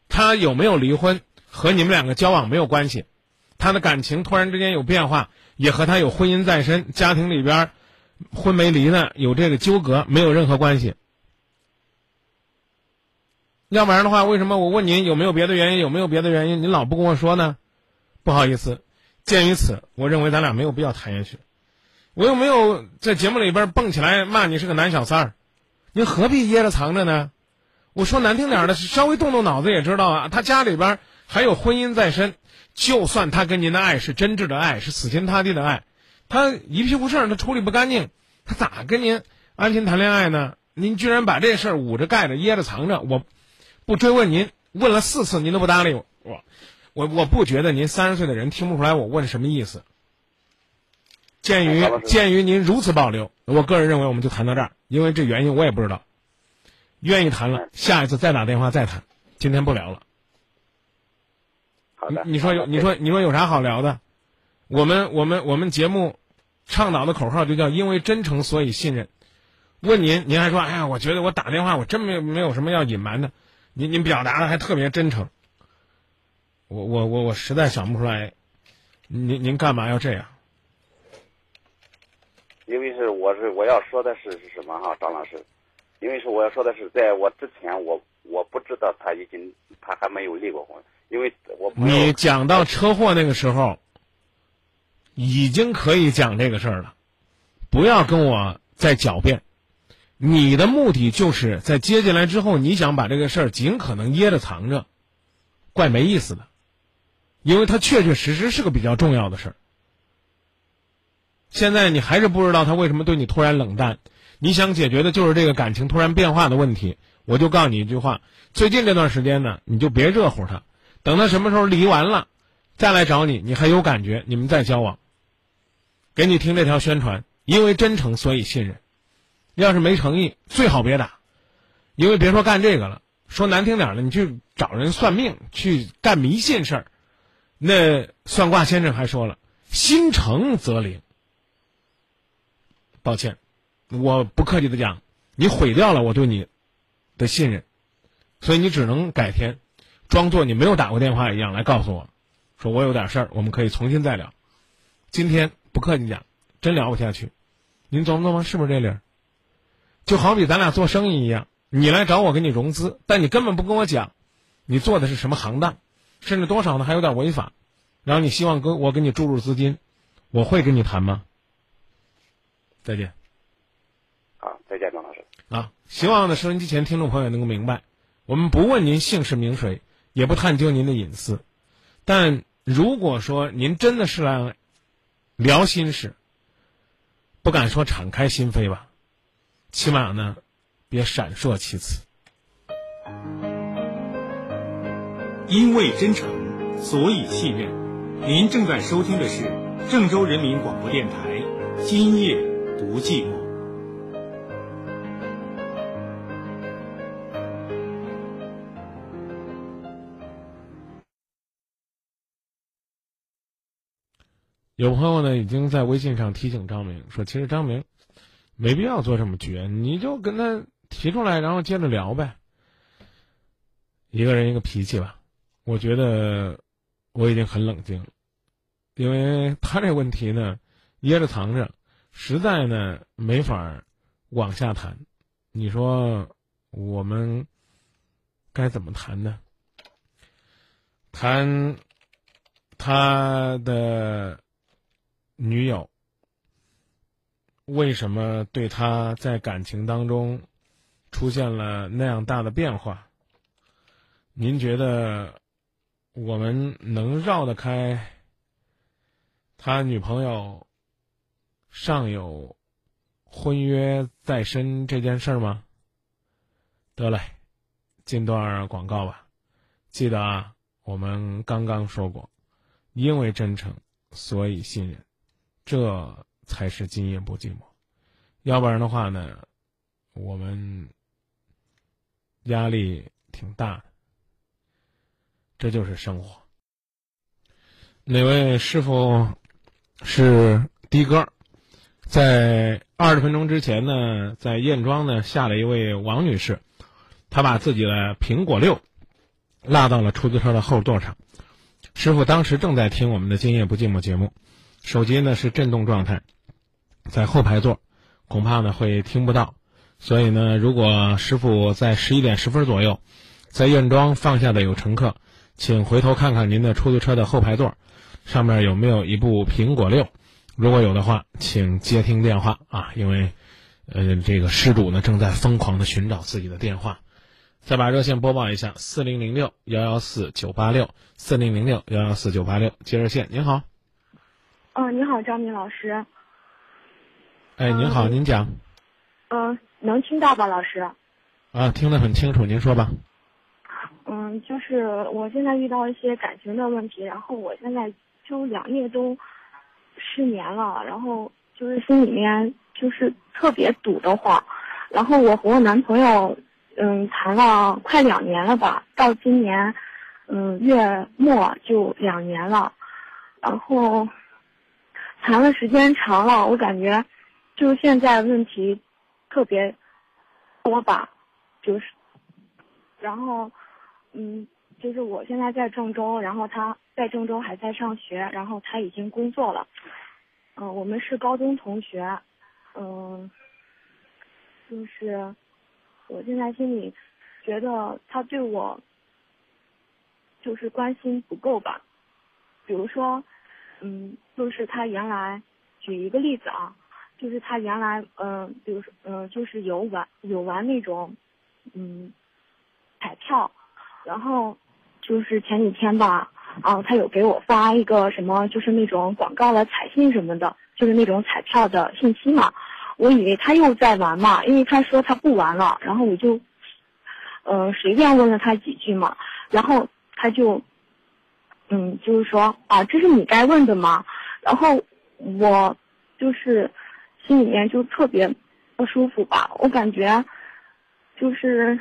他有没有离婚和你们两个交往没有关系？他的感情突然之间有变化，也和他有婚姻在身，家庭里边婚没离呢，有这个纠葛，没有任何关系。要不然的话，为什么我问您有没有别的原因？有没有别的原因？您老不跟我说呢？不好意思，鉴于此，我认为咱俩没有必要谈下去。我又没有在节目里边蹦起来骂你是个男小三儿，您何必掖着藏着呢？我说难听点的，稍微动动脑子也知道啊。他家里边还有婚姻在身，就算他跟您的爱是真挚的爱，是死心塌地的爱，他一屁股事儿他处理不干净，他咋跟您安心谈恋爱呢？您居然把这事儿捂着盖着掖着藏着，我。不追问您，问了四次您都不搭理我，我我我不觉得您三十岁的人听不出来我问什么意思。鉴于鉴于您如此保留，我个人认为我们就谈到这儿，因为这原因我也不知道。愿意谈了，下一次再打电话再谈，今天不聊了。好的，你你说有你说你说有啥好聊的？我们我们我们节目倡导的口号就叫因为真诚所以信任。问您，您还说哎呀，我觉得我打电话我真没有没有什么要隐瞒的，您您表达的还特别真诚。我我我我实在想不出来，您您干嘛要这样？因为是我是我要说的是是什么哈，张老师，因为是我要说的是，在我之前我我不知道他已经他还没有离过婚，因为我你讲到车祸那个时候，已经可以讲这个事儿了，不要跟我再狡辩。你的目的就是在接进来之后，你想把这个事儿尽可能掖着藏着，怪没意思的，因为它确确实实是个比较重要的事儿。现在你还是不知道他为什么对你突然冷淡，你想解决的就是这个感情突然变化的问题。我就告诉你一句话：最近这段时间呢，你就别热乎他，等他什么时候离完了，再来找你，你还有感觉，你们再交往。给你听这条宣传，因为真诚所以信任。要是没诚意，最好别打，因为别说干这个了，说难听点儿的，你去找人算命，去干迷信事儿。那算卦先生还说了，心诚则灵。抱歉，我不客气的讲，你毁掉了我对你的信任，所以你只能改天，装作你没有打过电话一样来告诉我，说我有点事儿，我们可以重新再聊。今天不客气讲，真聊不下去，您琢磨琢磨是不是这理儿？就好比咱俩做生意一样，你来找我给你融资，但你根本不跟我讲，你做的是什么行当，甚至多少呢还有点违法，然后你希望跟我给你注入资金，我会跟你谈吗？再见。好，再见，张老师。啊，希望呢，收音机前听众朋友能够明白，我们不问您姓氏名谁，也不探究您的隐私，但如果说您真的是来聊心事，不敢说敞开心扉吧，起码呢，别闪烁其词。因为真诚，所以信任。您正在收听的是郑州人民广播电台《今夜不寂寞》。有朋友呢已经在微信上提醒张明说，其实张明没必要做这么绝，你就跟他提出来，然后接着聊呗。一个人一个脾气吧，我觉得我已经很冷静了，因为他这问题呢掖着藏着，实在呢没法往下谈。你说我们该怎么谈呢？谈他的。女友为什么对他在感情当中出现了那样大的变化？您觉得我们能绕得开他女朋友尚有婚约在身这件事儿吗？得嘞，进段广告吧。记得啊，我们刚刚说过，因为真诚，所以信任。这才是今夜不寂寞，要不然的话呢，我们压力挺大的。这就是生活。哪位师傅是的哥？在二十分钟之前呢，在燕庄呢下了一位王女士，她把自己的苹果六落到了出租车的后座上。师傅当时正在听我们的《今夜不寂寞》节目。手机呢是震动状态，在后排座，恐怕呢会听不到，所以呢，如果师傅在十一点十分左右，在燕庄放下的有乘客，请回头看看您的出租车的后排座，上面有没有一部苹果六，如果有的话，请接听电话。啊，因为，呃，这个失主呢正在疯狂的寻找自己的电话，再把热线播报一下：四零零六幺幺四九八六，四零零六幺幺四九八六，接热线，您好。哦，你好，张明老师。哎，您好，您讲。嗯、能听到吧，老师？啊，听得很清楚，您说吧。嗯，就是我现在遇到一些感情的问题，然后我现在就两夜都失眠了，然后就是心里面就是特别堵得慌。然后我和我男朋友，嗯，谈了快两年了吧，到今年，嗯，月末就两年了。然后谈的时间长了，我感觉就现在问题特别多吧，就是，然后。嗯，就是我现在在郑州，然后他在郑州还在上学，然后他已经工作了。嗯，我们是高中同学。嗯，就是我现在心里觉得他对我就是关心不够吧。比如说，嗯，就是他原来举一个例子啊，就是他原来嗯，比如说嗯，就是有玩有玩那种嗯彩票。然后就是前几天吧，啊，他有给我发一个什么，就是那种广告的彩信什么的，就是那种彩票的信息嘛。我以为他又在玩嘛，因为他说他不玩了，然后我就，嗯，随便问了他几句嘛，然后他就，嗯，就是说啊，这是你该问的吗？然后我就是心里面就特别不舒服吧，我感觉就是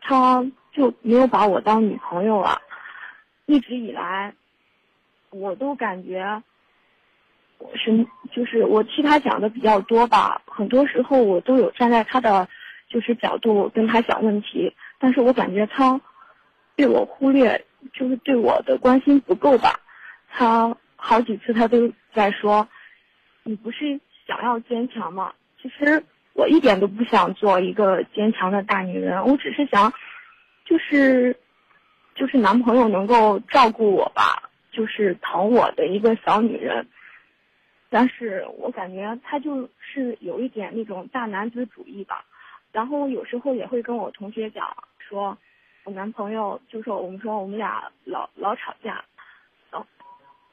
他。就没有把我当女朋友了，一直以来，我都感觉，我是就是我替他想的比较多吧，很多时候我都有站在他的就是角度跟他想问题，但是我感觉他对我忽略，就是对我的关心不够吧，他好几次他都在说，你不是想要坚强吗？其实我一点都不想做一个坚强的大女人，我只是想。就是，就是男朋友能够照顾我吧，就是疼我的一个小女人。但是我感觉他就是有一点那种大男子主义吧。然后有时候也会跟我同学讲，说我男朋友就说我们说我们俩老老吵架，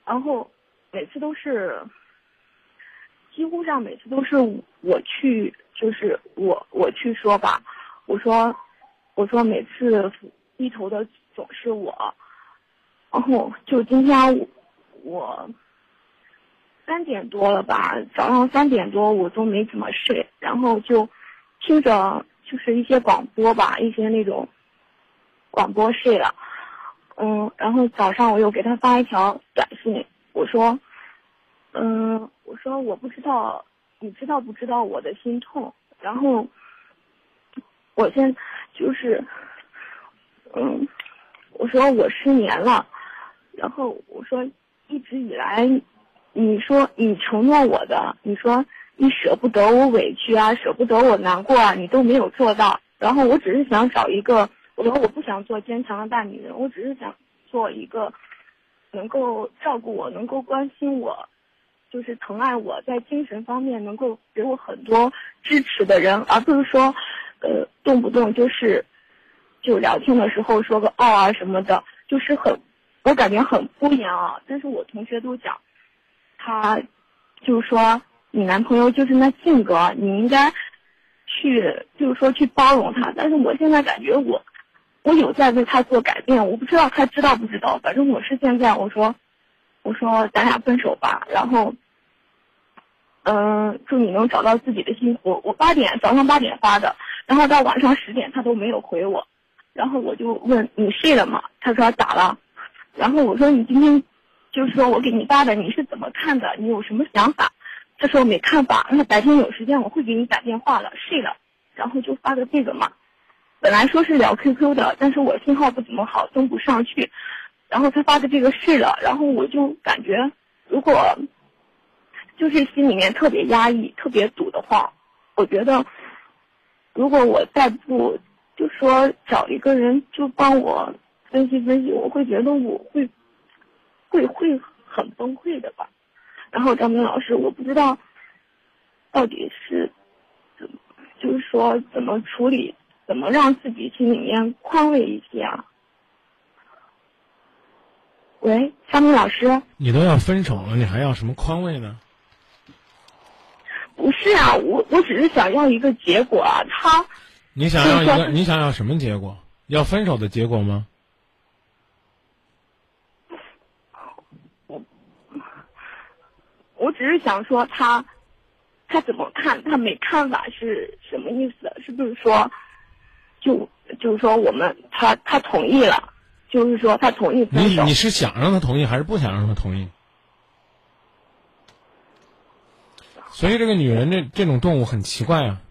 然后每次都是，几乎上每次都是我去，就是我我去说吧，我说。我说每次低头的总是我，然后就今天我三点多了吧，早上三点多我都没怎么睡，然后就听着就是一些广播吧，一些那种广播睡了，嗯，然后早上我又给他发一条短信，我说，嗯，我说我不知道你知道不知道我的心痛，然后我先。就是，嗯，我说我失眠了，然后我说一直以来，你说你承诺我的，你说你舍不得我委屈啊，舍不得我难过啊，你都没有做到。然后我只是想找一个，我说我不想做坚强的大女人，我只是想做一个能够照顾我、能够关心我、就是疼爱我在精神方面能够给我很多支持的人，而不是说。呃，动不动就是，就聊天的时候说个哦啊什么的，就是很，我感觉很敷衍啊。但是我同学都讲，他，就是说你男朋友就是那性格，你应该去，就是说去包容他。但是我现在感觉我，我有在为他做改变，我不知道他知道不知道。反正我是现在我说，我说咱俩分手吧，然后。嗯，祝你能找到自己的幸福。我八点早上八点发的，然后到晚上十点他都没有回我，然后我就问你睡了吗？他说咋了？然后我说你今天，就是说我给你发的你是怎么看的？你有什么想法？他说没看法，那白天有时间我会给你打电话了。睡了，然后就发的这个嘛。本来说是聊 QQ 的，但是我信号不怎么好，登不上去。然后他发的这个睡了，然后我就感觉如果。就是心里面特别压抑、特别堵的话，我觉得，如果我再不就说找一个人就帮我分析分析，我会觉得我会会会很崩溃的吧。然后张明老师，我不知道到底是怎么，就是说怎么处理，怎么让自己心里面宽慰一些啊？喂，张明老师，你都要分手了，你还要什么宽慰呢？不是啊，我我只是想要一个结果啊，他。你想要一个？你想要什么结果？要分手的结果吗？我只是想说他，他怎么看？他没看法是什么意思？是不是说，就就是说我们他他同意了，就是说他同意分手？你你是想让他同意，还是不想让他同意？所以这个女人这这种动物很奇怪啊。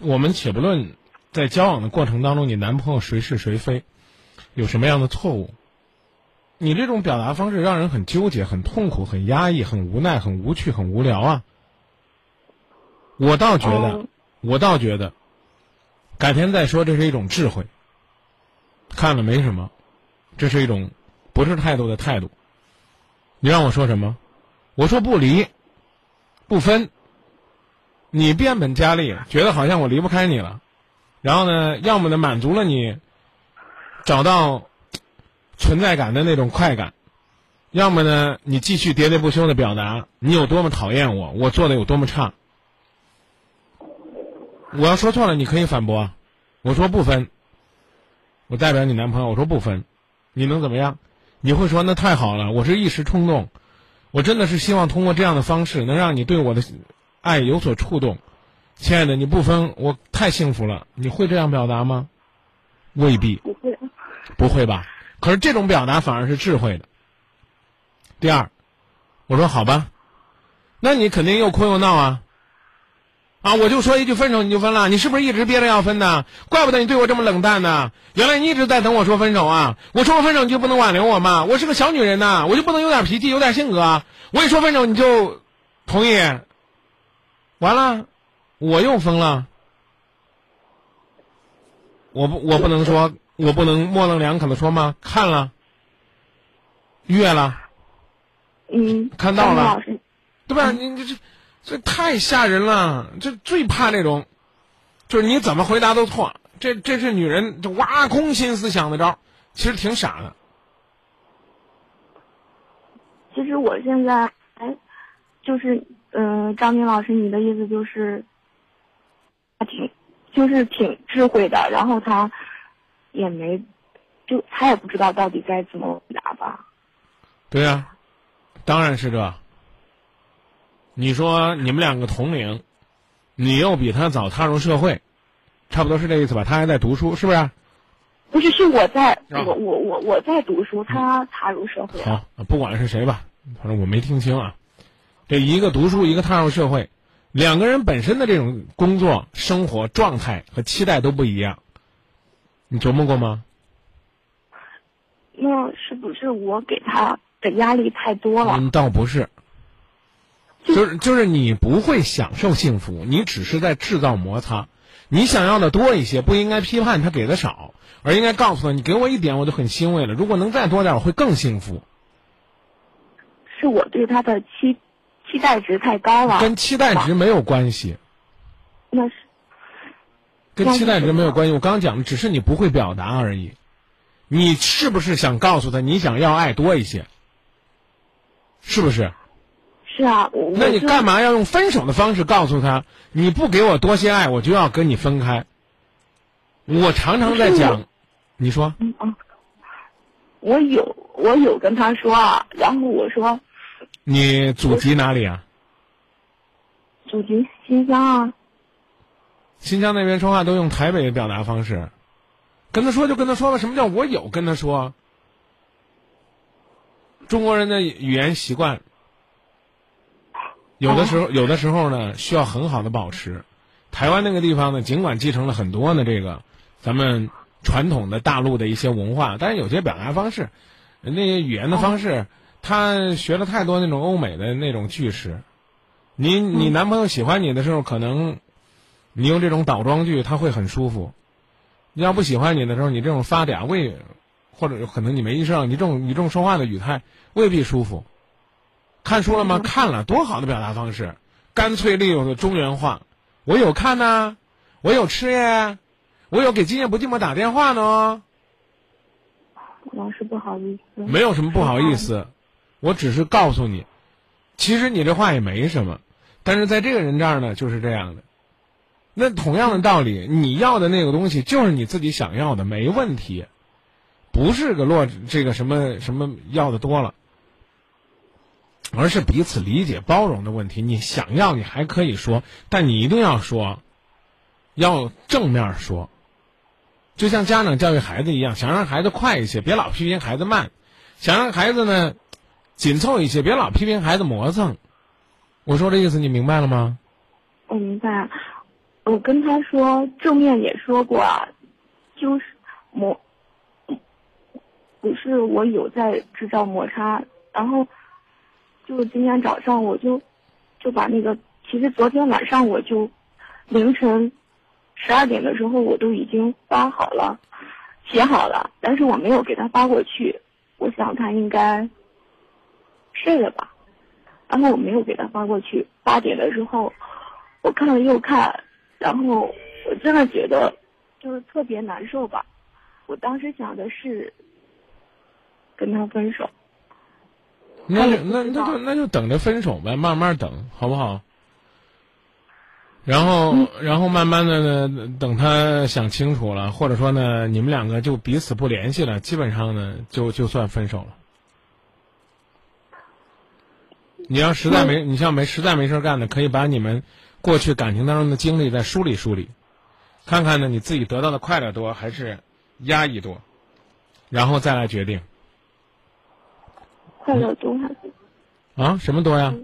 我们且不论在交往的过程当中，你男朋友谁是谁非，有什么样的错误，你这种表达方式让人很纠结、很痛苦、很压抑、很无奈、很无趣、很无聊啊。我倒觉得，哦我倒觉得，改天再说，这是一种智慧。看了没什么，这是一种不是态度的态度。你让我说什么？我说不离，不分。你变本加厉，觉得好像我离不开你了，然后呢，要么呢满足了你找到存在感的那种快感，要么呢你继续喋喋不休的表达你有多么讨厌我，我做的有多么差。我要说错了，你可以反驳啊。我说不分，我代表你男朋友，我说不分，你能怎么样？你会说那太好了，我是一时冲动，我真的是希望通过这样的方式能让你对我的爱有所触动。亲爱的，你不分，我太幸福了。你会这样表达吗？未必，不会。不会吧？可是这种表达反而是智慧的。第二，我说好吧，那你肯定又哭又闹啊。啊！我就说一句分手你就分了，你是不是一直憋着要分呢？怪不得你对我这么冷淡呢。原来你一直在等我说分手啊！我说我分手你就不能挽留我吗？我是个小女人呐，我就不能有点脾气、有点性格啊？我一说分手你就同意，完了，我又疯了。我不，我不能说，我不能模棱两可的说吗？看了，阅了，嗯，看到了对吧？你这这这太吓人了，这最怕这种，就是你怎么回答都错。这这是女人这挖空心思想的招儿，其实挺傻的。其实我现在哎，就是嗯、呃张明老师，你的意思就是，他挺就是挺智慧的，然后他也没就他也不知道到底该怎么回答吧。对呀、当然是这。你说你们两个同龄，你又比他早踏入社会，差不多是这意思吧？他还在读书，是不是？不是，是我在，啊我我我我在读书，他踏入社会了。好，不管是谁吧，反正我没听清啊。这一个读书，一个踏入社会，两个人本身的这种工作、生活状态和期待都不一样。你琢磨过吗？那是不是我给他的压力太多了？嗯，倒不是，就是就是你不会享受幸福，你只是在制造摩擦。你想要的多一些，不应该批判他给的少，而应该告诉他，你给我一点我就很欣慰了。如果能再多点，我会更幸福。是我对他的期期待值太高了。跟期待值没有关系，那是跟期待值没有关系。我刚刚讲的只是你不会表达而已。你是不是想告诉他，你想要爱多一些？是不是？是啊，那你干嘛要用分手的方式告诉他，你不给我多些爱，我就要跟你分开？我常常在讲，你说嗯啊，我有我有跟他说啊，然后我说你祖籍哪里啊？祖籍新疆啊，新疆那边说话都用台北的表达方式，跟他说就跟他说了。什么叫我有跟他说？中国人的语言习惯，有的时候有的时候呢需要很好的保持。台湾那个地方呢，尽管继承了很多呢这个咱们传统的大陆的一些文化，但是有些表达方式，那些语言的方式，他学了太多那种欧美的那种句式。你你男朋友喜欢你的时候，可能你用这种倒装句，他会很舒服。你要不喜欢你的时候，你这种发嗲未，或者可能你没意识到，你这种你这种说话的语态未必舒服。看书了吗？看了，多好的表达方式，干脆利落的中原话。我有看呐、我有吃耶，我有给今夜不寂寞打电话呢。老师不好意思，没有什么不好意思，我只是告诉你，其实你这话也没什么，但是在这个人这儿呢，就是这样的。那同样的道理，你要的那个东西就是你自己想要的，没问题，不是个落这个什么什么要的多了，而是彼此理解包容的问题。你想要，你还可以说，但你一定要说，要正面说。就像家长教育孩子一样，想让孩子快一些，别老批评孩子慢；想让孩子呢紧凑一些，别老批评孩子磨蹭。我说的意思你明白了吗？我明白。我跟他说正面也说过啊，就是磨，不是我有在制造摩擦，然后就今天早上我就就把那个，其实昨天晚上我就凌晨。十二点的时候，我都已经发好了，写好了，但是我没有给他发过去。我想他应该睡了吧，然后我没有给他发过去。八点的时候，我看了又看，然后我真的觉得就是特别难受吧。我当时想的是跟他分手。那就那那就那就等着分手呗，慢慢等，好不好？然后，然后慢慢的呢，等他想清楚了，或者说呢，你们两个就彼此不联系了，基本上呢，就就算分手了。你要实在没，你像没实在没事干的，可以把你们过去感情当中的经历再梳理梳理，看看呢，你自己得到的快乐多还是压抑多，然后再来决定。快乐多还是？啊，什么多呀？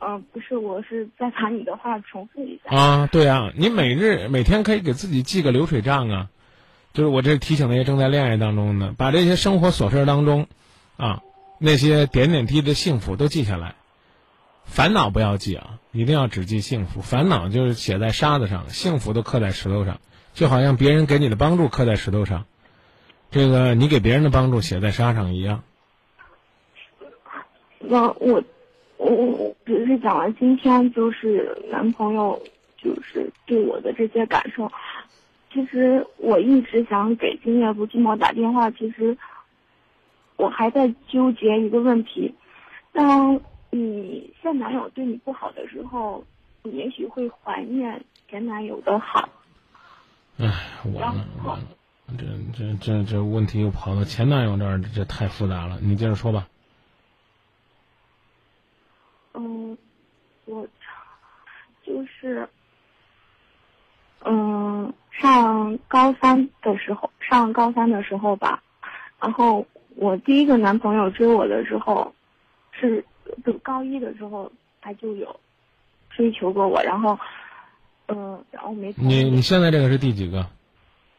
嗯，不是，我是再把你的话重复一下。啊，对啊，你每日每天可以给自己记个流水账啊，就是我这提醒那些正在恋爱当中的，把这些生活琐事当中，啊，那些点点滴滴的幸福都记下来，烦恼不要记啊，一定要只记幸福，烦恼就是写在沙子上，幸福都刻在石头上，就好像别人给你的帮助刻在石头上，这个你给别人的帮助写在沙上一样。那我。我我只是讲了今天就是男朋友就是对我的这些感受，其实我一直想给今夜不寂寞打电话，其实我还在纠结一个问题：当你现男友对你不好的时候，你也许会怀念前男友的好。唉，完了完了，这这这这问题又跑到前男友这儿，这太复杂了。你接着说吧。嗯，我就是，嗯，上高三的时候，上高三的时候吧，然后我第一个男朋友追我的时候，是就高一的时候他就有追求过我，然后，嗯，然后没。你你现在这个是第几个？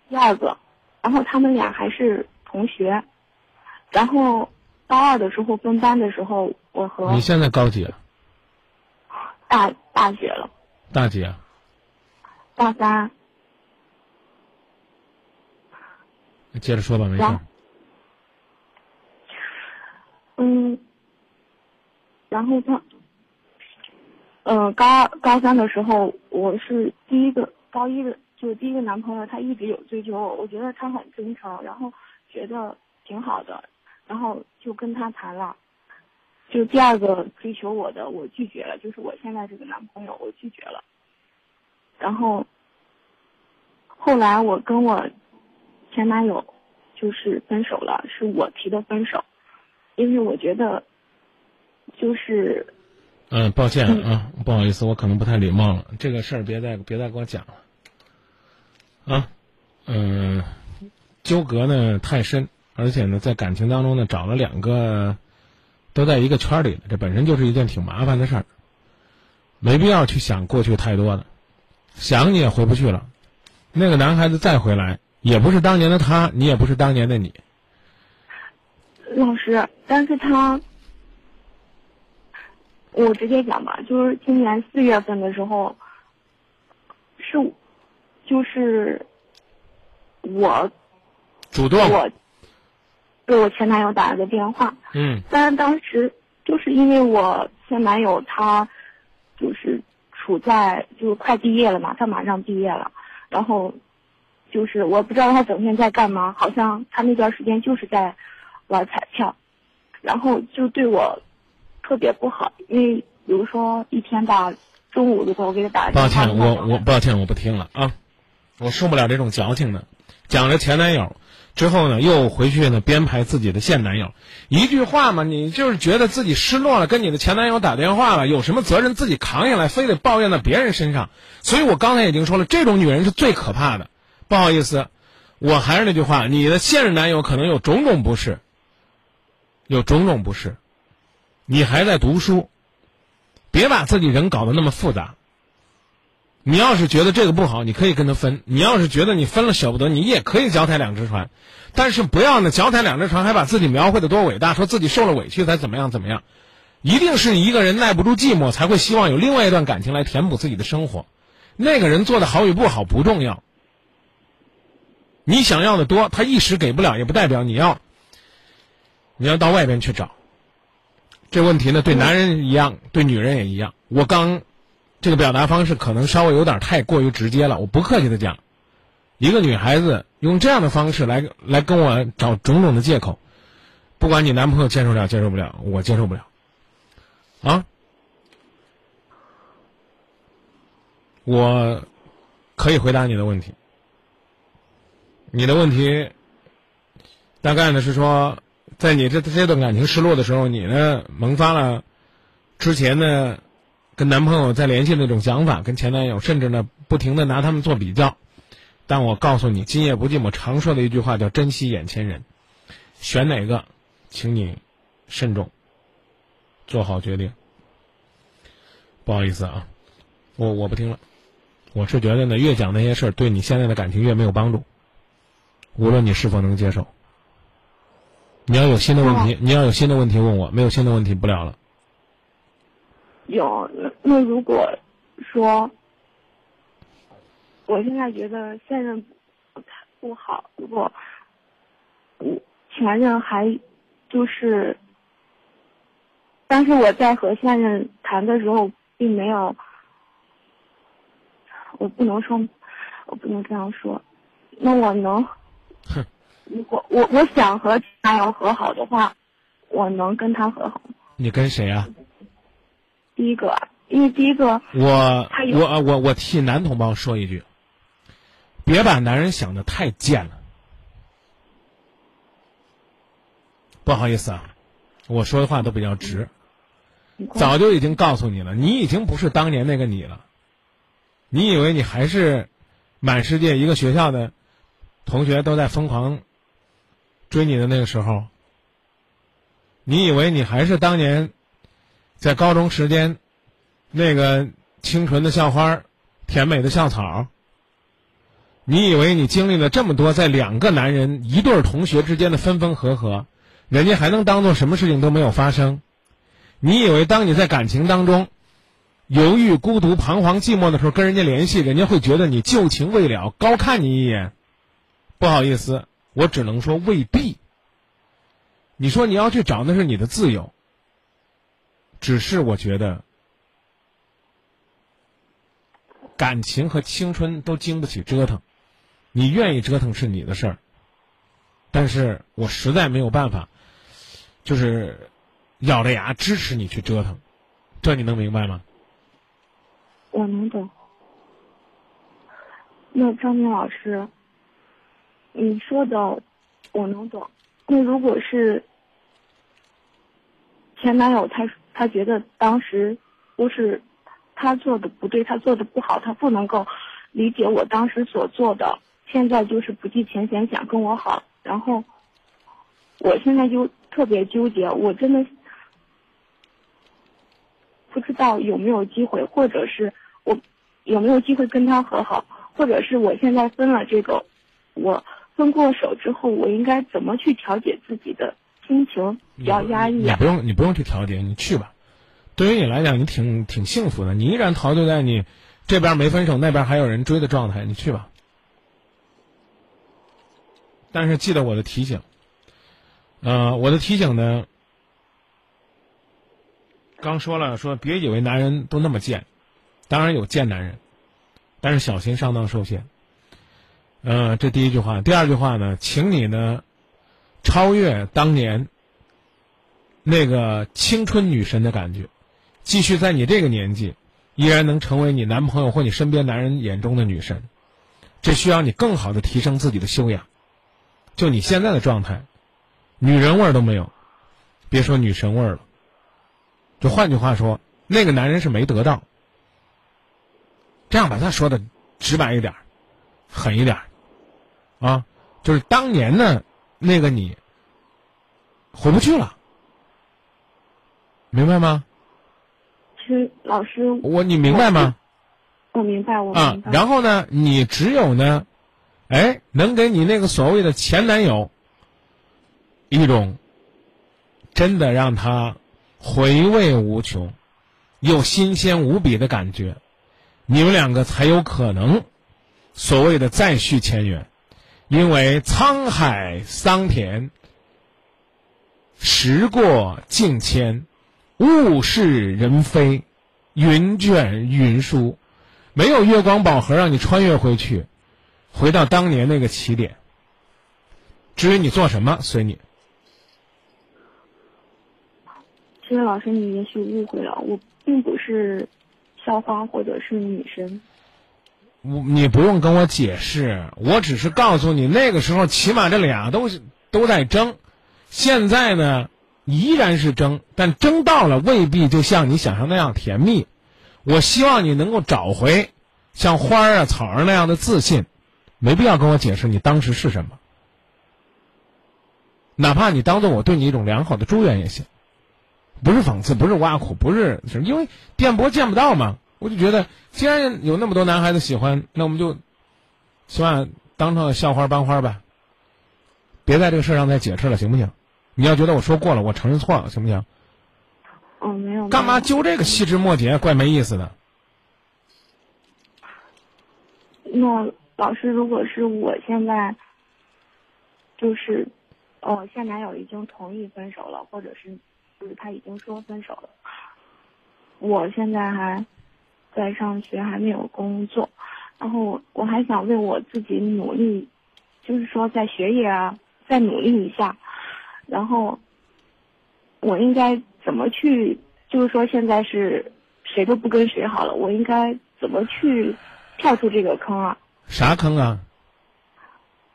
第二个，然后他们俩还是同学，然后高二的时候分班的时候，我和你现在高几？大大学了，大几啊？大三。接着说吧，没事。嗯，然后他，嗯，高二、高三的时候，我是第一个高一的，就第一个男朋友，他一直有追求我，我觉得他很真诚，然后觉得挺好的，然后就跟他谈了。就第二个追求我的，我拒绝了，就是我现在这个男朋友，我拒绝了。然后后来我跟我前男友就是分手了，是我提的分手，因为我觉得就是嗯，抱歉啊，不好意思，我可能不太礼貌了，这个事儿别再别再给我讲了啊，嗯，纠葛呢太深，而且呢在感情当中呢找了两个。都在一个圈里了，这本身就是一件挺麻烦的事儿，没必要去想过去太多的，想你也回不去了。那个男孩子再回来，也不是当年的他，你也不是当年的你。老师，但是他，我直接讲吧，就是今年四月份的时候，是，就是我主动我。给我前男友打了个电话，嗯，但是当时就是因为我前男友他就是处在就是快毕业了嘛，他马上毕业了，然后就是我不知道他整天在干嘛，好像他那段时间就是在玩彩票，然后就对我特别不好，因为比如说一天吧中午的时候我给他打抱歉，我我抱歉，我不听了啊，我受不了这种矫情的，讲着前男友之后呢，又回去呢编排自己的现男友，一句话嘛，你就是觉得自己失落了，跟你的前男友打电话了，有什么责任自己扛下来，非得抱怨到别人身上。所以我刚才已经说了，这种女人是最可怕的。不好意思，我还是那句话，你的现任男友可能有种种不是，有种种不是，你还在读书。别把自己人搞得那么复杂。你要是觉得这个不好，你可以跟他分；你要是觉得你分了舍不得，你也可以脚踩两只船。但是不要呢，脚踩两只船，还把自己描绘的多伟大，说自己受了委屈才怎么样怎么样。一定是一个人耐不住寂寞，才会希望有另外一段感情来填补自己的生活。那个人做的好与不好不重要，你想要的多，他一时给不了，也不代表你要，你要到外边去找。这问题呢，对男人一样，对女人也一样。我刚这个表达方式可能稍微有点太过于直接了，我不客气的讲，一个女孩子用这样的方式来来跟我找种种的借口，不管你男朋友接受了接受不了，我接受不了，啊，我可以回答你的问题。你的问题大概呢是说。在你这这段感情失落的时候，你呢萌发了之前呢跟男朋友在联系那种想法，跟前男友，甚至呢不停的拿他们做比较。但我告诉你，今夜不寂寞常说的一句话叫珍惜眼前人，选哪个，请你慎重，做好决定。不好意思啊，我我不听了，我是觉得呢越讲那些事儿，对你现在的感情越没有帮助，无论你是否能接受。你要有新的问题，你要有新的问题问我，没有新的问题不聊了。有那那如果说，我现在觉得现任不不好，如果我前任还就是，但是我在和现任谈的时候，并没有，我不能说，我不能这样说，那我能。哼。如果我我想和他要和好的话，我能跟他和好。你跟谁啊？第一个，因为第一个我我我我替男同胞说一句，别把男人想的太贱了。不好意思啊，我说的话都比较直，早就已经告诉你了，你已经不是当年那个你了。你以为你还是满世界一个学校的同学都在疯狂。追你的那个时候，你以为你还是当年在高中时间那个清纯的校花、甜美的校草？你以为你经历了这么多，在两个男人、一对同学之间的分分合合，人家还能当做什么事情都没有发生？你以为当你在感情当中犹豫、孤独、彷徨、寂寞的时候，跟人家联系，人家会觉得你旧情未了，高看你一眼？不好意思。我只能说未必。你说你要去找，那是你的自由。只是我觉得，感情和青春都经不起折腾。你愿意折腾是你的事儿，但是我实在没有办法，就是咬着牙支持你去折腾。这你能明白吗？我能懂。那张明老师。你说的我能懂，那如果是前男友，他他觉得当时都是他做的不对，他做的不好，他不能够理解我当时所做的，现在就是不计前嫌想跟我好，然后我现在就特别纠结，我真的不知道有没有机会，或者是我有没有机会跟他和好，或者是我现在分了这个我。分过手之后，我应该怎么去调节自己的心情？比较压抑。你不用，你不用去调节，你去吧。对于你来讲，你挺挺幸福的。你依然陶醉在你这边没分手，那边还有人追的状态。你去吧。但是记得我的提醒。呃，我的提醒呢，刚说了，说别以为男人都那么贱，当然有贱男人，但是小心上当受骗。嗯，这第一句话。第二句话呢，请你呢，超越当年那个青春女神的感觉，继续在你这个年纪，依然能成为你男朋友或你身边男人眼中的女神，这需要你更好的提升自己的修养。就你现在的状态，女人味儿都没有，别说女神味儿了。就换句话说，那个男人是没得到。这样把他说的直白一点，狠一点，啊，就是当年呢，那个你回不去了，明白吗？老师，我你明白吗？我明白，我啊明，白。然后呢，你只有呢，哎，能给你那个所谓的前男友一种真的让他回味无穷又新鲜无比的感觉，你们两个才有可能所谓的再续前缘，因为沧海桑田，时过境迁，物是人非，云卷云舒。没有月光宝盒让你穿越回去，回到当年那个起点。至于你做什么，随你。其实老师，你也许误会了，我并不是校花或者是女神。我你不用跟我解释，我只是告诉你，那个时候起码这俩都是都在争，现在呢依然是争，但争到了未必就像你想象那样甜蜜。我希望你能够找回像花儿啊、草儿那样的自信，没必要跟我解释你当时是什么，哪怕你当做我对你一种良好的祝愿也行，不是讽刺，不是挖苦，不是是因为电波见不到嘛。我就觉得，既然有那么多男孩子喜欢，那我们就起码当成校花班花呗。别在这个事儿上再解释了，行不行？你要觉得我说过了，我承认错了，行不行？哦，没有。干嘛揪这个细枝末节，怪没意思的。那老师，如果是我现在，就是，呃，现男友已经同意分手了，或者是，就是他已经说分手了，我现在还在上学，还没有工作，然后我我还想为我自己努力，就是说在学业啊再努力一下，然后我应该怎么去？就是说现在是谁都不跟谁好了，我应该怎么去跳出这个坑啊？啥坑啊？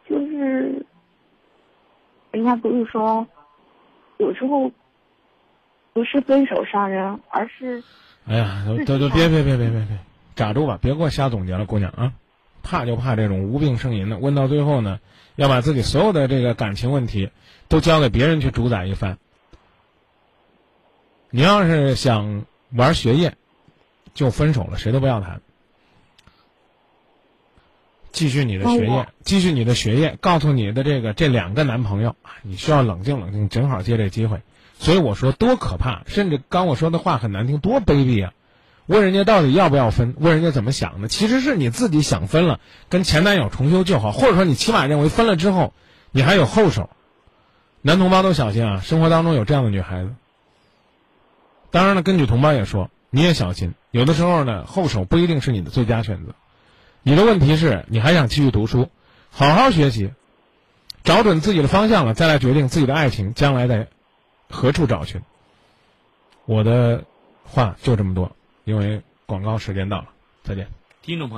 就是人家不是说，有时候不是分手伤人，而是哎呀，都都都别别别别别别，扎住吧，别给我瞎总结了，姑娘啊！怕就怕这种无病呻吟的，问到最后呢，要把自己所有的这个感情问题都交给别人去主宰一番。你要是想玩学业，就分手了，谁都不要谈。继续你的学业，继续你的学业。告诉你的这个这两个男朋友，啊你需要冷静冷静，正好借这机会。所以我说多可怕，甚至刚我说的话很难听，多卑鄙啊！问人家到底要不要分，问人家怎么想的，其实是你自己想分了，跟前男友重修旧好，或者说你起码认为分了之后，你还有后手。男同胞都小心啊，生活当中有这样的女孩子。当然了，跟女同胞也说，你也小心，有的时候呢，后手不一定是你的最佳选择。你的问题是你还想继续读书，好好学习，找准自己的方向了，再来决定自己的爱情将来在何处找寻。我的话就这么多，因为广告时间到了，再见。听众朋友。